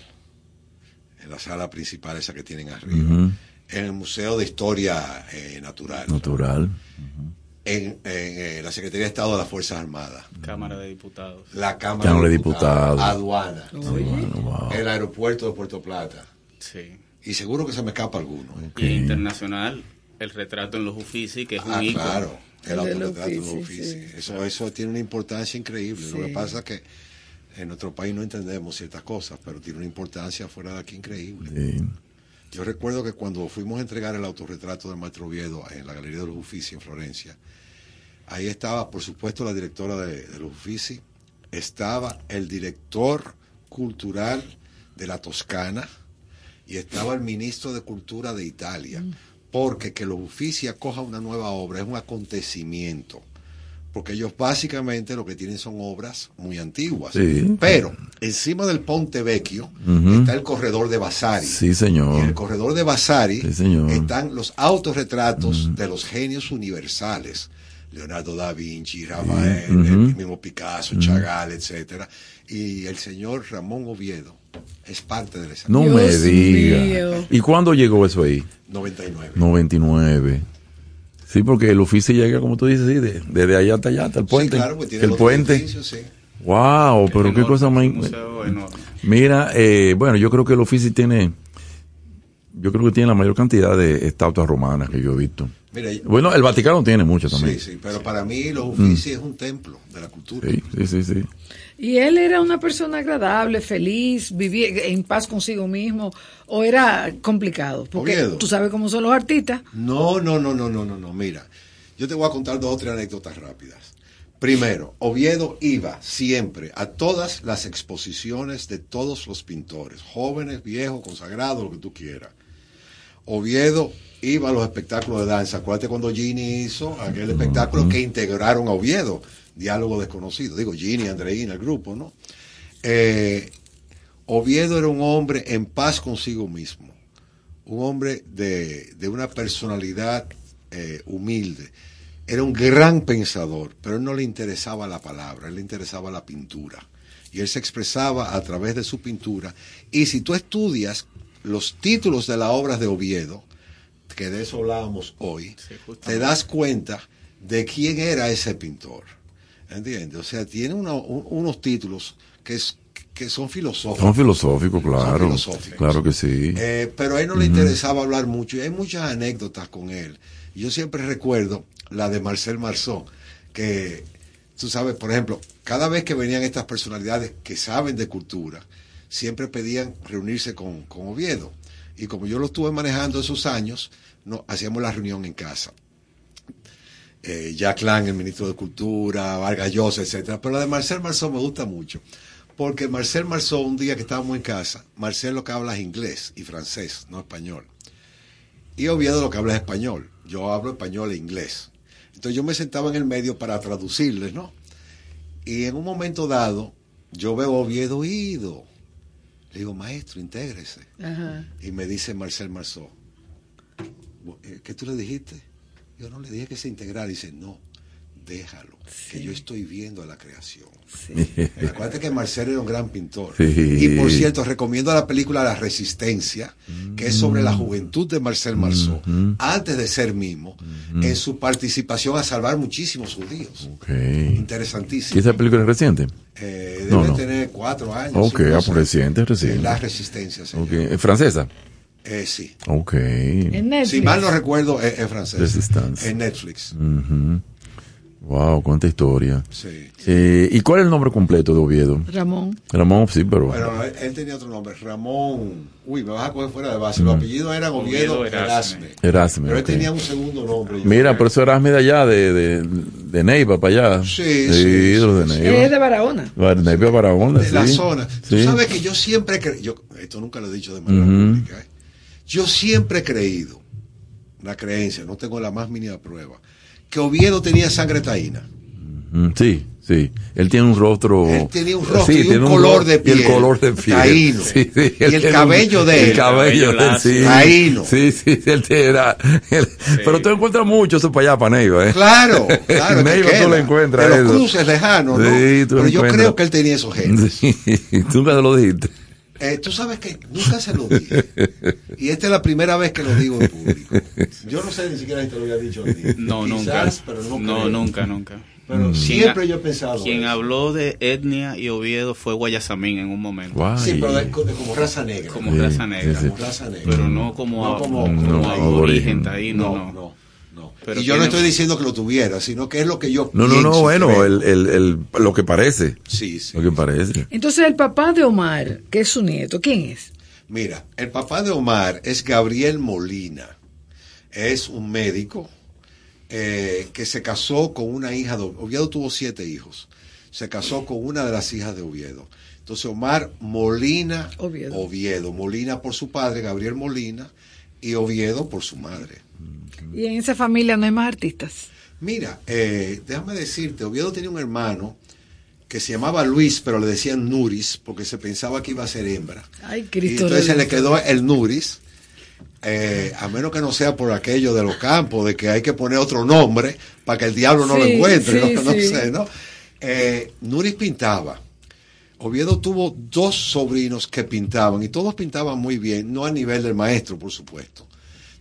en la sala principal esa que tienen arriba. En el Museo de Historia eh, Natural. Natural. En, en, eh, la Secretaría de Estado de las Fuerzas Armadas. Cámara de Diputados. La Cámara, Cámara de Diputados. Diputados. Aduana. wow. El aeropuerto de Puerto Plata. Sí. Y seguro que se me escapa alguno. Y internacional, el retrato en los Uffizi, que es un Ah, ícono. claro. El autorretrato de los Uffizi, sí. Eso, eso tiene una importancia increíble. Lo que pasa es que en nuestro país no entendemos ciertas cosas, pero tiene una importancia fuera de aquí increíble. Sí. Yo recuerdo que cuando fuimos a entregar el autorretrato del maestro Oviedo en la Galería de los Uffizi en Florencia, ahí estaba, por supuesto, la directora de, de los Uffizi, estaba el director cultural de la Toscana y estaba el ministro de Cultura de Italia. Porque que los Uffizi acoja una nueva obra es un acontecimiento. Porque ellos básicamente lo que tienen son obras muy antiguas. Sí. Pero encima del Ponte Vecchio está el corredor de Vasari. Sí, Y en el señor. corredor de Vasari Sí, señor. están los autorretratos de los genios universales. Leonardo da Vinci, Rafael, el mismo Picasso. Chagall, etcétera. Y el señor Ramón Oviedo es parte de esa No me diga. ¿Y cuándo llegó eso ahí? 99. 99. Sí, porque el oficio llega, como tú dices, sí, de- desde allá hasta allá, hasta el puente. Sí, claro, pues tiene el puente. edificios, sí. Wow, pero qué cosa más. Mira, eh, bueno, yo creo que el oficio tiene. Yo creo que tiene la mayor cantidad de estatuas romanas que yo he visto. Mira, Bueno, el Vaticano tiene muchas también. Sí, sí, pero para mí los Uffizi es un templo de la cultura. Sí, sí, sí, sí. ¿Y él era una persona agradable, feliz, vivía en paz consigo mismo o era complicado? Porque Oviedo. tú sabes cómo son los artistas. No, no, no, no, no, no, no. Mira, yo te voy a contar dos o tres anécdotas rápidas. Primero, Oviedo iba siempre a todas las exposiciones de todos los pintores, jóvenes, viejos, consagrados, lo que tú quieras. Oviedo iba a los espectáculos de danza. Acuérdate cuando Gini hizo aquel espectáculo que integraron a Oviedo, Diálogo Desconocido. Digo, Gini, Andreina, el grupo, ¿no? Eh, Oviedo era un hombre en paz consigo mismo, un hombre de, de una personalidad eh, humilde. Era un gran pensador, pero no le interesaba la palabra, le interesaba la pintura. Y él se expresaba a través de su pintura. Y si tú estudias los títulos de las obras de Oviedo, que de eso hablábamos hoy, te das cuenta de quién era ese pintor. ¿Entiendes? O sea, tiene una- un- unos títulos que, es- que son filosóficos. Son filosóficos, claro. filosóficos. Claro que sí. Eh, pero a él no le interesaba hablar mucho y hay muchas anécdotas con él. Yo siempre recuerdo la de Marcel Marceau, que tú sabes, por ejemplo, cada vez que venían estas personalidades que saben de cultura, siempre pedían reunirse con, con Oviedo. Y como yo lo estuve manejando esos años, no, hacíamos la reunión en casa. Eh, Jack Lang, el ministro de Cultura, Vargas Llosa, etcétera. Pero la de Marcel Marceau me gusta mucho. Porque Marcel Marceau, un día que estábamos en casa, Marcel lo que habla es inglés y francés, no español. Y Oviedo lo que habla es español. Yo hablo español e inglés. Entonces yo me sentaba en el medio para traducirles, ¿no? Y en un momento dado, yo veo a Oviedo ido. Le digo, maestro, intégrese. Ajá. Y me dice Marcel Marceau, "Eh, ¿qué tú le dijiste? Yo no le dije que se integrara. Dice, no, déjalo, que yo estoy viendo a la creación. Acuérdate que Marcel era un gran pintor. Sí. Y por cierto, recomiendo la película La Resistencia, que es sobre la juventud de Marcel Marceau, antes de ser mimo, en su participación a salvar muchísimos judíos. Interesantísimo. ¿Y esa película es reciente? Eh, debe No, no. tener cuatro años. Ok, ah, reciente, reciente. La Resistencia, señor. ¿Es francesa? Eh, sí. Ok. En Netflix. Si mal no recuerdo, es, es francés. Resistance. En Netflix. Wow, cuánta historia. Sí. Eh, ¿Y cuál es el nombre completo de Oviedo? Ramón. Ramón, sí, pero. Bueno, él, él tenía otro nombre, Ramón. Uy, me vas a coger fuera de base. Los apellidos eran Oviedo, Oviedo Erasme. Erasme. Pero él tenía un segundo nombre. Mira, creo. pero eso Erasme de allá, de, de, de Neiva para allá. Sí, sí. sí, de. Neiva. Es de Barahona. Neiva para onda, de la sí. zona. Tú Sí. sabes que yo siempre cre- yo Esto nunca lo he dicho de manera pública. ¿eh? Yo siempre he creído, la creencia, no tengo la más mínima prueba, que Oviedo tenía sangre taína. Sí, sí. Él tiene un rostro. Él tenía un rostro Sí, y un color de Y piel. el color de piel. Taíno. Sí, sí, Y el un- cabello de él. El cabello de él, sí. Taíno. Sí, sí, él era. él- Pero tú encuentras mucho eso para allá, para Neiva, ¿eh? Claro, claro. Que Neiva tú lo encuentras. De los eso. cruces lejanos, ¿no? Sí, tú lo Pero yo creo que él tenía esos genes. Sí, tú nunca te lo dijiste. Eh, tú sabes que nunca se lo dije. Y esta es la primera vez que lo digo en público. Yo no sé ni siquiera si te lo había dicho a ti. No, Quizás, nunca. pero no, no, nunca, nunca. Pero Quien siempre yo he pensado. Quien eso. habló de etnia y Oviedo fue Guayasamín en un momento. Guay. Sí, pero de- de como raza negra. Como Sí, raza negra. sí. Como raza negra. Pero no como, No como- como, no, aborigen no, no. no, no. Pero y yo no estoy diciendo que lo tuviera, sino que es lo que yo No, no, no, pienso y bueno, el, el, el, lo que parece. Sí, sí. Lo que parece. Entonces el papá de Omar, que es su nieto, ¿quién es? Mira, el papá de Omar es Gabriel Molina. Es un médico eh, que se casó con una hija de Oviedo. tuvo siete hijos. Se casó con una de las hijas de Oviedo. Entonces Omar Molina Oviedo. Oviedo. Molina por su padre, Gabriel Molina, y Oviedo por su madre. Y en esa familia no hay más artistas. Mira, eh, déjame decirte, Oviedo tenía un hermano que se llamaba Luis, pero le decían Nuris, porque se pensaba que iba a ser hembra. Ay, Y Cristo. entonces se le quedó el Nuris, eh, a menos que no sea por aquello de los campos, de que hay que poner otro nombre para que el diablo no lo encuentre, sí, ¿no? No sí. sé, ¿no? Eh, Nuris pintaba. Oviedo tuvo dos sobrinos que pintaban y todos pintaban muy bien, no a nivel del maestro, por supuesto.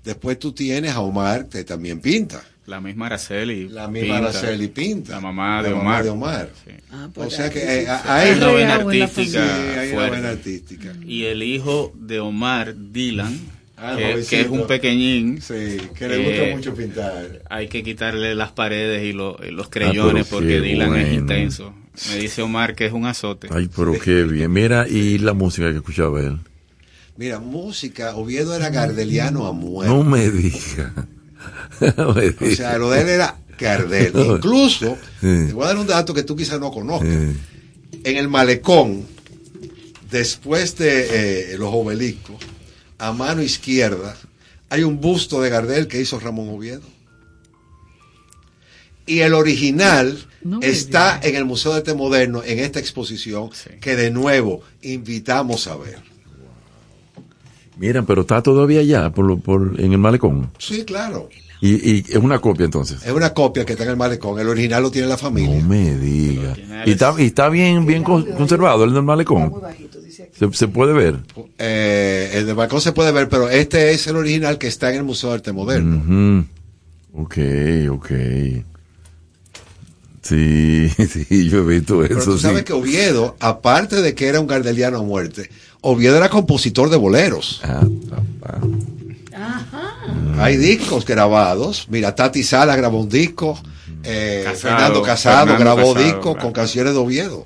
Después tú tienes a Omar, que también pinta. La misma Araceli. La misma Araceli pinta. La mamá de La mamá Omar. de Omar. Sí. Ah, O pues sea aquí que sí, eh, sí. ahí Hay una artística Sí, hay una fuerte. buena artística. Y el hijo de Omar, Dylan, Ah, que, es un pequeñín, Sí, que le Eh, gusta mucho pintar. hay que quitarle las paredes y lo- los creyones pero porque Dylan es intenso. Me dice Omar que es un azote. Ay, pero qué bien. Mira, y la música que escuchaba él. Mira, música, Oviedo era gardeliano a muerte. No me diga. No me O sea, lo de él era Gardel. Incluso, Sí. te voy a dar un dato que tú quizás no conozcas. En el malecón, después de eh, los obeliscos, a mano izquierda, hay un busto de Gardel que hizo Ramón Oviedo. Y el original No está en el Museo de Arte Moderno, en esta exposición, Sí. que de nuevo invitamos a ver. Mira, pero está todavía allá por, lo- por, en el malecón. Sí, claro. Y, y es una copia entonces. Es una copia que está en el malecón. El original lo tiene la familia. No me diga. Y está, y está bien, bien con- conservado el del malecón. Se, se puede ver. Eh, el de balcón se puede ver, pero este es el original que está en el Museo de Arte Moderno. Ujú. Ok, ok. Sí, sí, yo he visto Pero eso. tú sabes sí. que Oviedo, aparte de que era un gardeliano a muerte, Oviedo era compositor de boleros. Ah, papá. Hay discos grabados. Mira, Tati Sala grabó un disco. eh, Casado, Fernando Casado Fernando grabó Casado, discos claro. con canciones de Oviedo.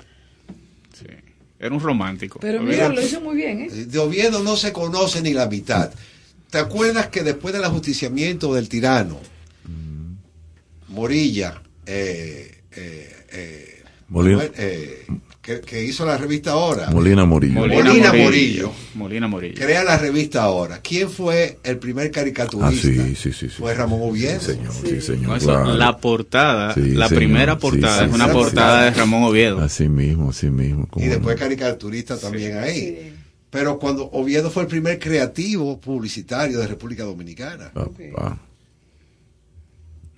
Sí. Era un romántico. Pero mira, lo hizo muy bien, ¿eh? De Oviedo no se conoce ni la mitad. ¿Te acuerdas que después del ajusticiamiento del tirano, Morilla, eh, eh, eh, Molina- eh, que, que hizo la revista Ahora, Molina Morillo. Molina Morillo. Molina Morillo. crea la revista Ahora. ¿Quién fue el primer Ah, caricaturista? sí, sí, sí. sí. Fue Ramón Oviedo. Sí, señor, sí, señor. No, eso, claro. La portada, Sí, la señor. primera portada sí, es una sí, portada sí. de Ramón Oviedo. Así mismo, así mismo. Y después no. caricaturista también ahí. Pero cuando Oviedo fue el primer creativo publicitario de República Dominicana. Papá.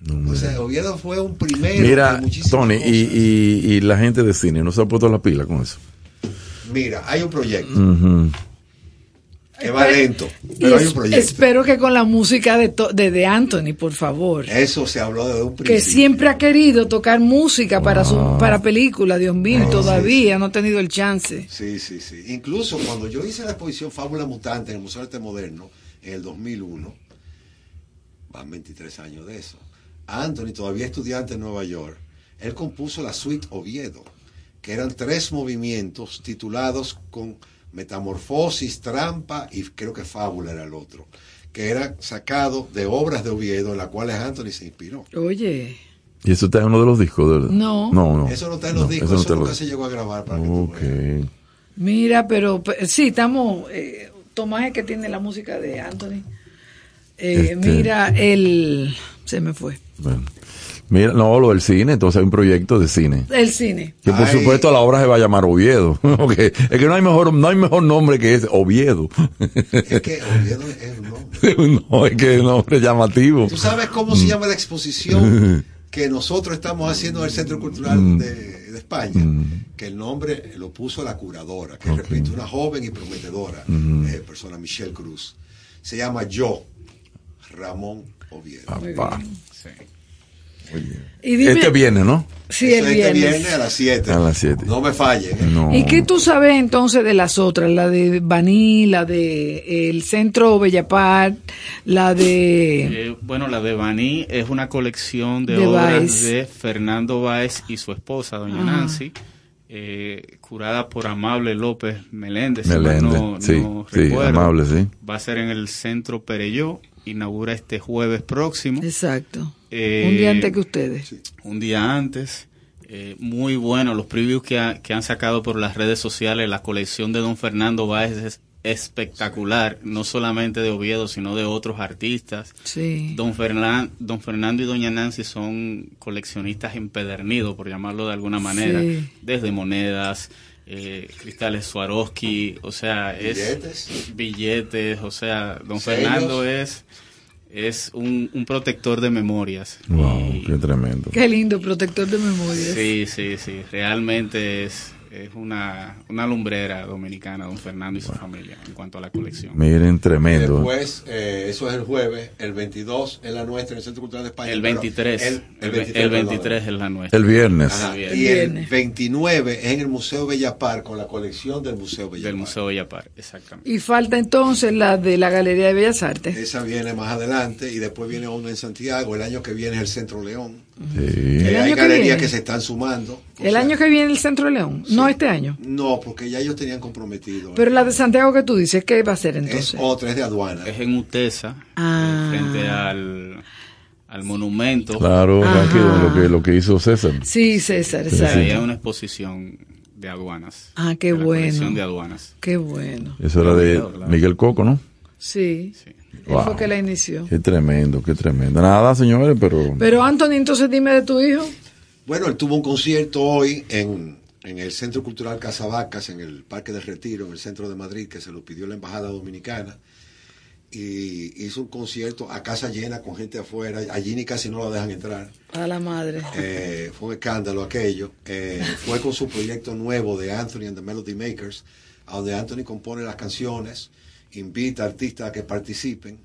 No O sea, Oviedo fue un primero. Mira, de Tony, y, y, y la gente de cine no se ha puesto la pila con eso. Mira, hay un proyecto Ujú. que va lento, pero hay un proyecto. espero que con la música de, to- de, de Anthony, por favor. Eso se habló desde un Que principio. siempre ha querido tocar música para su para película, Dios mío, Ah, todavía no ha tenido el chance. Sí, sí, sí. Incluso cuando yo hice la exposición Fábula Mutante en el Museo de Arte Moderno en el 2001, van 23 años de eso. Anthony, todavía estudiante en Nueva York, él compuso la suite Oviedo, que eran tres movimientos titulados con Metamorfosis, Trampa y creo que Fábula era el otro, que eran sacados de obras de Oviedo en las cuales Anthony se inspiró. Oye, ¿Y eso está en uno de los discos? de verdad? No. No, no. Eso no está en los No, discos, no eso, nunca se llegó a grabar para que tú Ok. veas. mira, pero pe- sí, estamos. eh, Tomás es que tiene la música de Anthony. Eh, Este- Mira, el. Se me fue. Bueno. Mira, no, lo del cine, entonces hay un proyecto de cine. El cine. Que por Ay. supuesto la obra se va a llamar Oviedo. Es que no hay mejor, no hay mejor nombre que ese, Oviedo. Es que Oviedo es un nombre. no, es que es un nombre llamativo. ¿Tú sabes cómo se llama la exposición que nosotros estamos haciendo en el Centro Cultural de, de España? Que el nombre lo puso la curadora, que repito, una joven y prometedora eh, persona, Michelle Cruz. Se llama Yo, Ramón Oviedo. Papá. Sí. Y dime, Este viene, ¿no? sí, el este viernes. viernes a las 7. A las 7. No me fallen. ¿eh? No. ¿Y qué tú sabes entonces de las otras? La de Baní, la de el Centro Bellapart, la de... Eh, bueno, la de Baní es una colección de, De obras de Fernando Báez y su esposa, doña Ajá. Nancy. eh, curada por Amable López Meléndez. Meléndez, no- sí, no sí. Amable, sí. Va a ser en el Centro Pereyó, inaugura este jueves próximo. Exacto. Eh, Un día antes que ustedes. un día antes. Eh, muy bueno los previews que, ha- que han sacado por las redes sociales. La colección de Don Fernando Báez es espectacular, no solamente de Oviedo, sino de otros artistas. Sí. Don, Fernan- Don Fernando y Doña Nancy son coleccionistas empedernidos, por llamarlo de alguna manera, Sí. desde monedas, eh, cristales Swarovski, o sea, es Billetes. billetes, o sea, Don Sellos. Fernando es es un, un protector de memorias. Wow, qué tremendo. Qué lindo, protector de memoria. Sí, sí, sí. Realmente es, es una, una lumbrera dominicana, don Fernando y su familia, en cuanto a la colección. Miren, tremendo. Después, eh, eso es el jueves, el 22 es la nuestra en el Centro Cultural de España. El pero 23. El, el, el el 23, 23 es la nuestra. El viernes. Ajá, El Y el viernes. 29 es en el Museo Bellapar con la colección del Museo Bellapar. Del Museo Bellapar, exactamente. Y falta entonces la de la Galería de Bellas Artes. Esa viene más adelante y después viene una en Santiago. El año que viene es el Centro León. Sí. Eh, El año hay galerías viene. que se están sumando. El sea, año que viene el Centro León, no este año. No, porque ya ellos tenían comprometido. Pero la de Santiago que tú dices, ¿qué va a ser es entonces? otra, es de aduana. Es en Utesa, Ah. eh, frente al, al monumento. Claro, aquí lo que, lo que hizo César. Sí, César, ahí hay exacto. una exposición de aduanas. Ah, qué de la de bueno. aduanas. Qué bueno. Eso era de. Miguel Coco, ¿no? Sí. Sí. Él Wow. fue que la inició. Qué tremendo, qué tremendo. Nada, señores, pero... Pero Anthony, entonces dime de tu hijo. Bueno, él tuvo un concierto hoy en, en el Centro Cultural Casabacas, en el Parque del Retiro, en el centro de Madrid, que se lo pidió la Embajada Dominicana. Y hizo un concierto a casa llena con gente afuera. Allí ni casi no lo dejan entrar. A la madre. Eh, fue un escándalo aquello. Eh, fue con su proyecto nuevo de Anthony and the Melody Makers, a donde Anthony compone las canciones, invita artistas a que participen.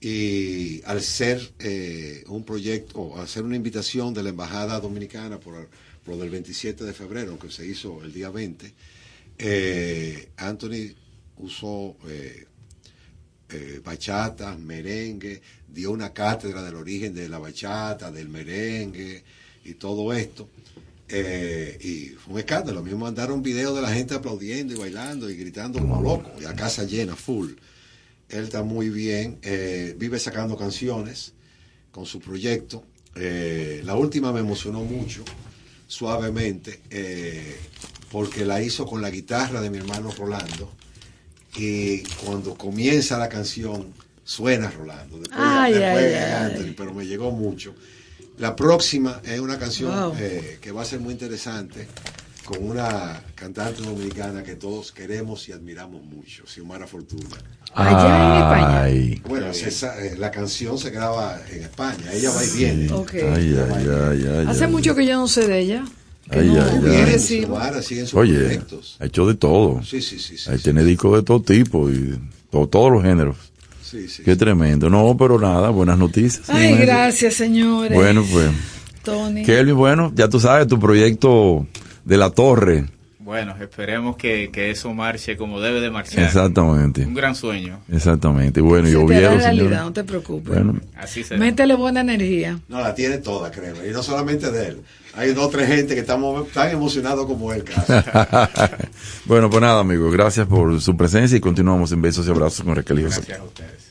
Y al ser eh, un proyecto, al ser una invitación de la Embajada Dominicana por, por del 27 de febrero, que se hizo el día 20, eh, Anthony usó eh, eh, bachata, merengue, dio una cátedra del origen de la bachata, del merengue y todo esto. Eh, y fue un escándalo. Mismo mandaron videos de la gente aplaudiendo y bailando y gritando como loco. Y a casa llena, full. Él está muy bien, eh, vive sacando canciones con su proyecto. Eh, la última me emocionó mucho, suavemente, eh, porque la hizo con la guitarra de mi hermano Rolando. Y cuando comienza la canción, suena Rolando. Después, Ay, después ay, ay. Pero me llegó mucho. La próxima es una canción Wow. eh, que va a ser muy interesante con una cantante dominicana que todos queremos y admiramos mucho, Xiomara Fortuna. Allá en España. Ay, Bueno, eh, la canción se graba en España, ella va y viene. Ok. ay, ay, ay, ay, Hace mucho que yo no sé de ella. Que Ay, no, ay, ay. Xiomara sigue en sus Oye, proyectos. ha hecho de todo. Sí, sí, sí. sí, Ahí sí, tiene discos de todo tipo y to- todos los géneros. Sí, sí, Qué tremendo. No, pero nada, buenas noticias. Ay, señores. gracias, señores. Bueno, pues, Tony. Kelvin, bueno, ya tú sabes, tu proyecto de la torre. Bueno, esperemos que, que eso marche como debe de marchar. Exactamente. Un gran sueño. Exactamente. Bueno, y Se te Oviedo, realidad, señores. no te preocupes. Bueno, Así será. Métele buena energía. No, la tiene toda, créeme. Y no solamente de él. Hay dos o tres gente que estamos tan emocionados como él, bueno, pues nada, amigos, gracias por su presencia y continuamos en besos y abrazos con Raquel y José. Gracias a ustedes.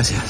Gracias.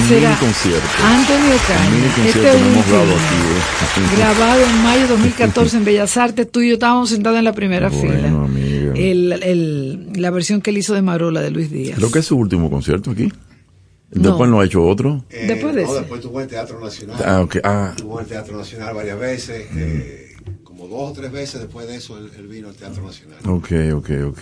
E- Mini era concierto. Antonio Caña. Este que es un hemos dado aquí, ¿eh? grabado en mayo de 2014 en Bellas Artes. Tú y yo estábamos sentados en la primera Bueno, fila. amiga. El, el- la versión que él hizo de Marola de Luis Díaz. Creo que es su último concierto aquí. No. Después no ha hecho otro. Eh, Después de no, ese. después tuvo en Teatro Nacional. Ah, ok. Ah. Tuvo en el Teatro Nacional varias veces. eh, como dos o tres veces después de eso, él, él vino al Teatro Nacional. Ok, ok, ok.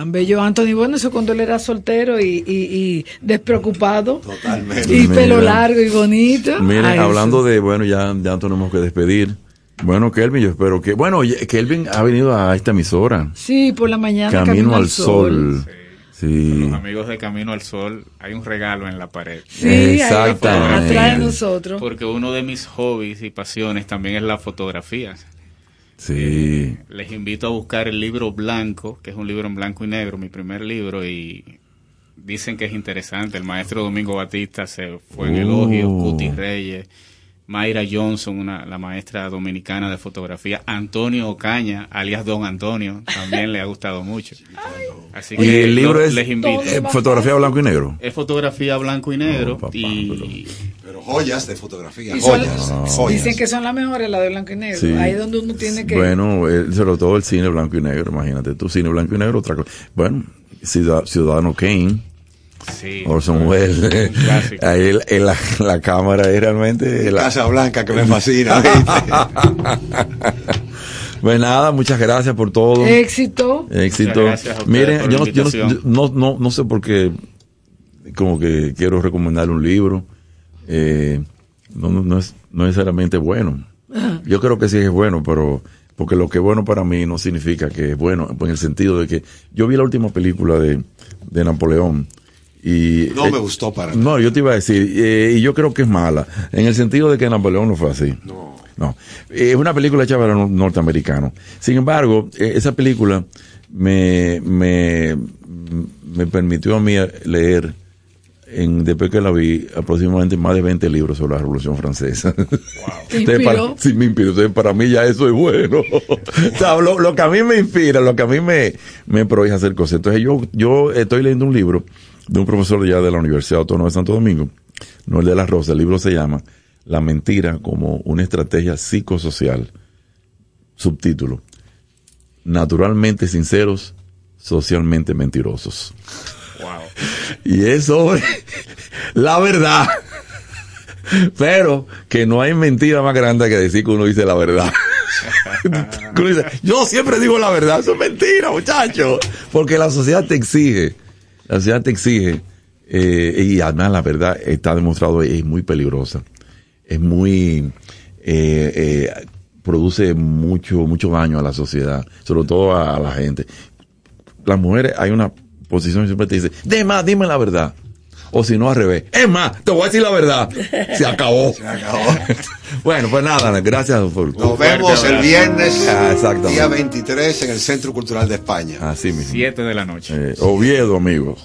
Tan bello Anthony. Bueno, eso cuando él era soltero y, y- y despreocupado. Totalmente. Y pelo Mira. largo y bonito. Miren, Ay, hablando de, bueno, ya, ya tenemos que despedir. Bueno, Kelvin, yo espero que, bueno, Kelvin ha venido a esta emisora. Sí, por la mañana. Camino, al Sol. Sí. Los amigos de Camino al Sol, hay un regalo en la pared. Sí, Exactamente. atrás de nosotros. Porque uno de mis hobbies y pasiones también es la fotografía. Sí. Les invito a buscar el libro Blanco, que es un libro en blanco y negro, mi primer libro, y dicen que es interesante. El maestro Domingo Batista se fue en Oh. elogio, Cuti Reyes, Mayra Johnson, una, la maestra dominicana de fotografía, Antonio Ocaña, alias Don Antonio, también le ha gustado mucho. Así Y que el libro es les invito. eh, fotografía blanco y negro. Es fotografía blanco y negro papá, y Pero joyas de fotografía, Y son- joyas, joyas. Dicen que son las mejores, las de blanco y negro. Sí. Ahí es donde uno tiene que. Bueno, eh, sobre todo el cine blanco y negro, imagínate tú, cine blanco y negro, otra cosa. Bueno, Ciudad- Ciudadano Kane, sí, Orson Welles, ahí el- el- la, la cámara es realmente... La... Casa Blanca que me fascina. Pues nada, muchas gracias por todo. Éxito. Éxito. Miren, yo, no, yo no- no, no, no sé por qué, como que quiero recomendar un libro. Eh, no, no, no es no necesariamente bueno. Yo creo que sí es bueno, pero porque lo que es bueno para mí no significa que es bueno, en el sentido de que yo vi la última película de, de Napoleón y No eh, me gustó para no, yo te iba a decir, eh, y yo creo que es mala, en el sentido de que Napoleón no fue así. No. No, es una película hecha para norteamericanos. Sin embargo, eh, esa película me, me, me permitió a mí leer, en, después que la vi, aproximadamente más de 20 libros sobre la Revolución Francesa. ¿Te Entonces, para, sí, me inspiró. Entonces, para mí ya eso es bueno. o sea, lo, lo que a mí me inspira, lo que a mí me, me prohíbe hacer cosas. Entonces, yo, yo estoy leyendo un libro de un profesor ya de la Universidad Autónoma de Santo Domingo, no el de la Rosa. El libro se llama La mentira como una estrategia psicosocial. Subtítulo. Naturalmente sinceros, socialmente mentirosos. Wow. Y es sobre la verdad. Pero que no hay mentira más grande que decir que uno dice la verdad. Que uno dice, yo siempre digo la verdad, eso es mentira, muchachos. Porque la sociedad te exige, la sociedad te exige, eh, y además la verdad está demostrado, es muy peligrosa. Es muy, eh, eh, produce mucho, mucho daño a la sociedad, sobre todo a, la gente. Las mujeres, hay una posición que siempre te dice, de dime la verdad. O si no, al revés. Es más, te voy a decir la verdad. Se acabó. Se acabó. bueno, pues nada, gracias por. Nos vemos el viernes, Ah, día 23, en el Centro Cultural de España. Así mismo. Siete de la noche. Eh, Oviedo, amigos.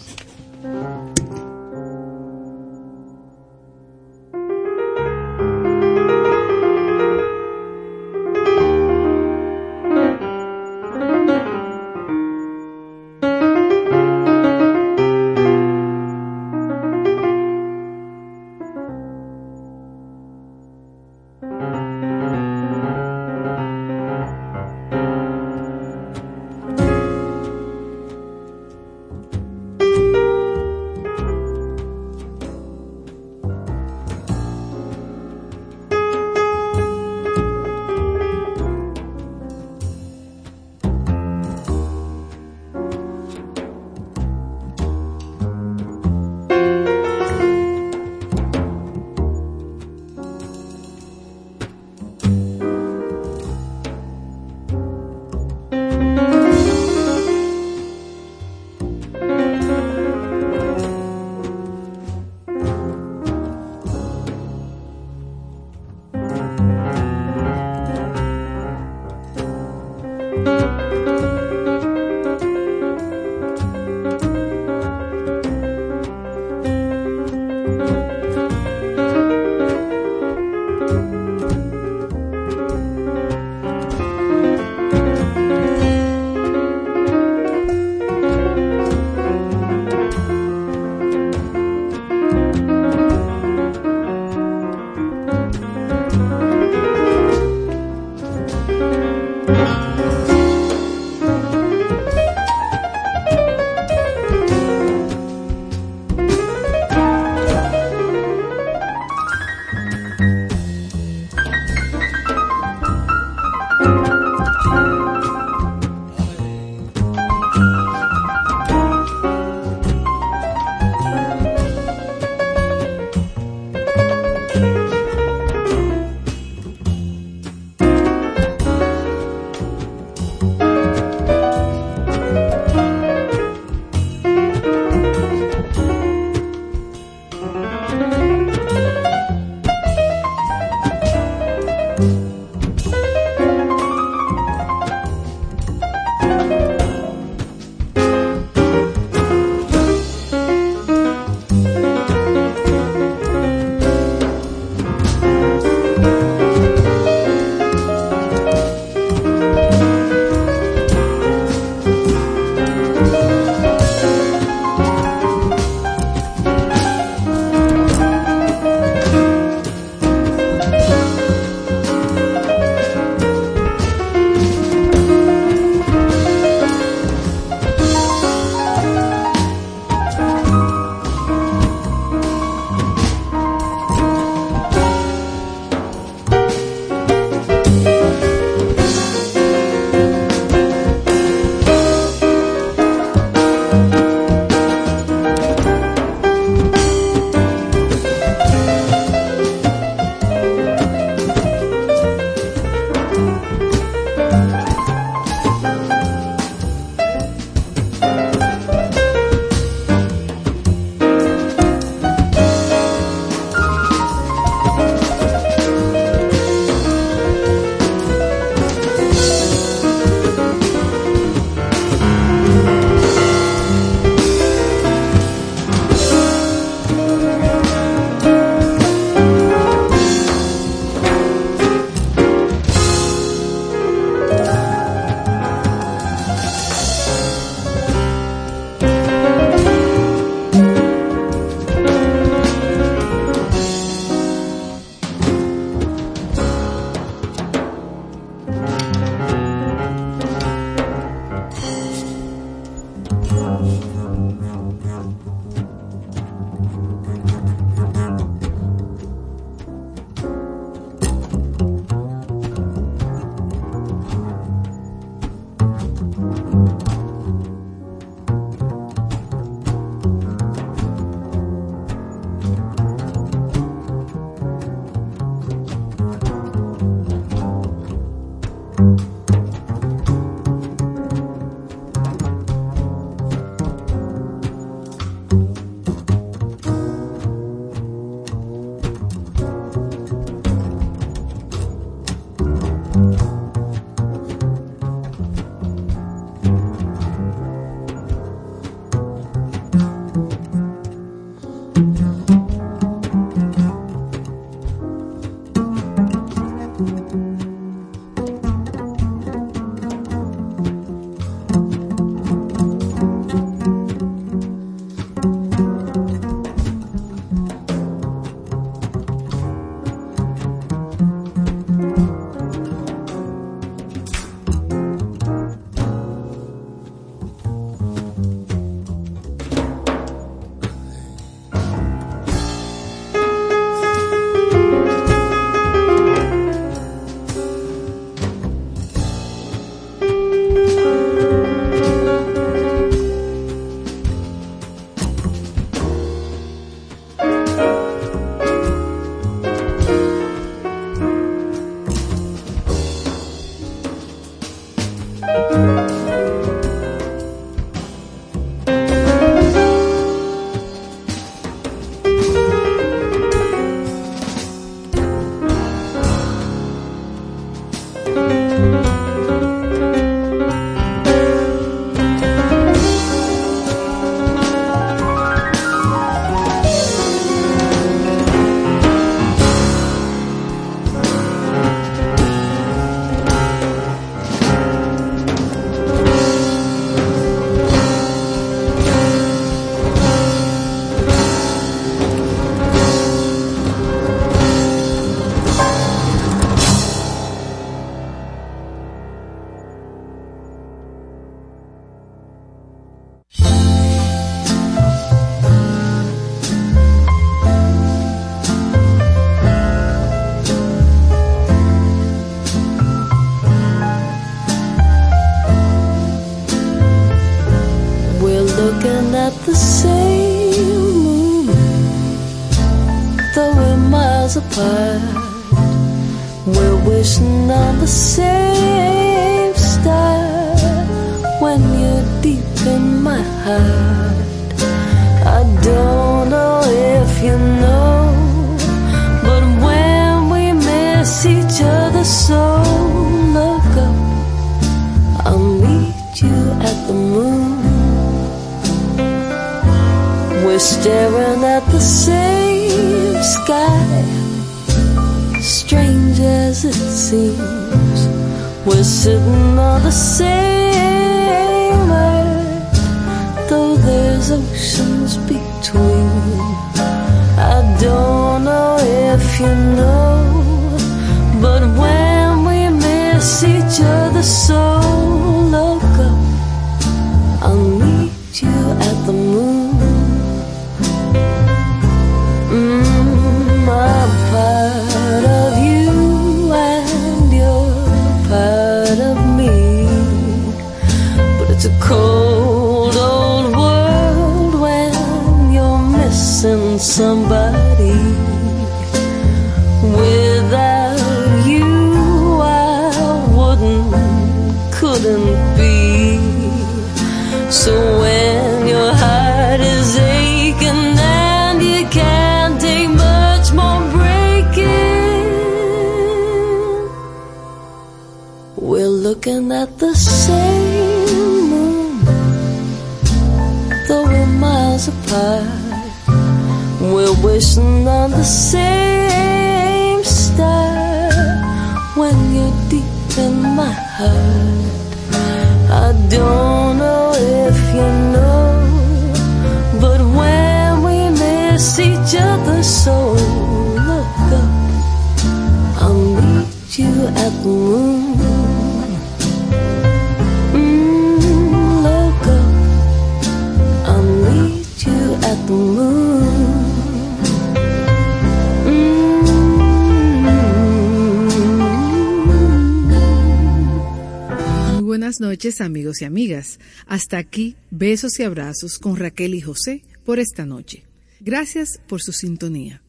Aquí, besos y abrazos con Raquel y José por esta noche. Gracias por su sintonía.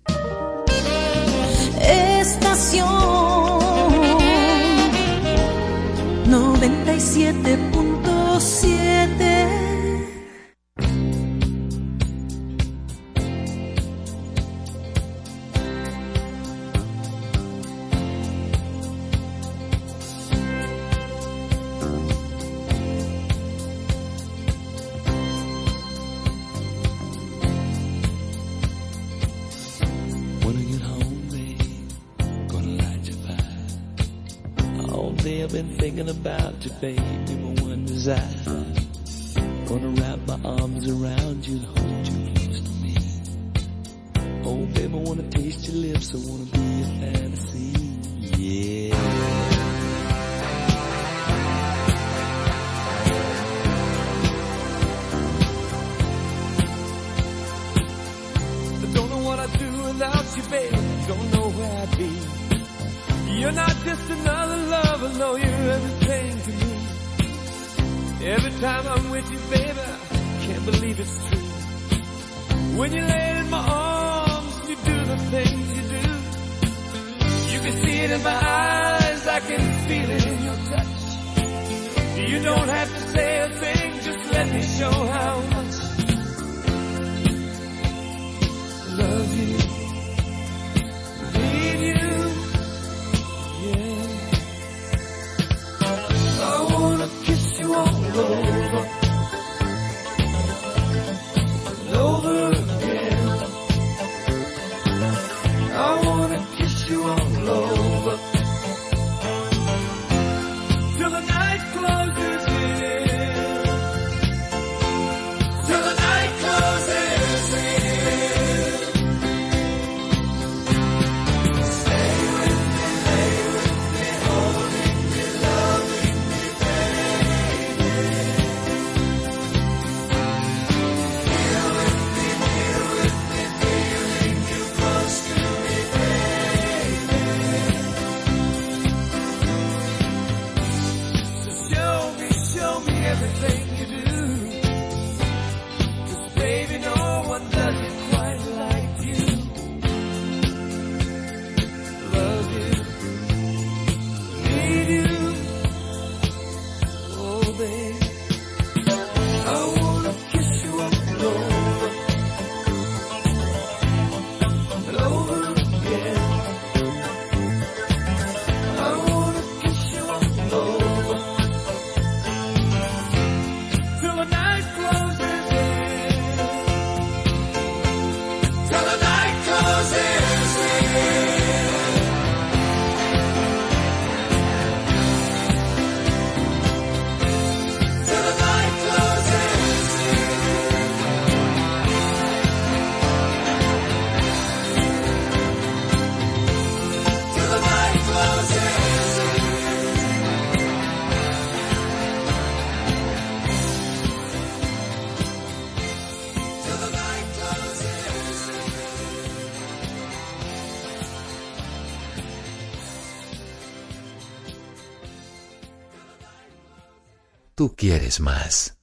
Estación 97.7 time I'm with you, baby, can't believe it's true. When you lay in my arms, you do the things you do. You can see it in my eyes, I can feel it in your touch. You don't have to say a thing, just let me show how much. Love you. Need you. Yeah. I wanna kiss you all over. Quieres más.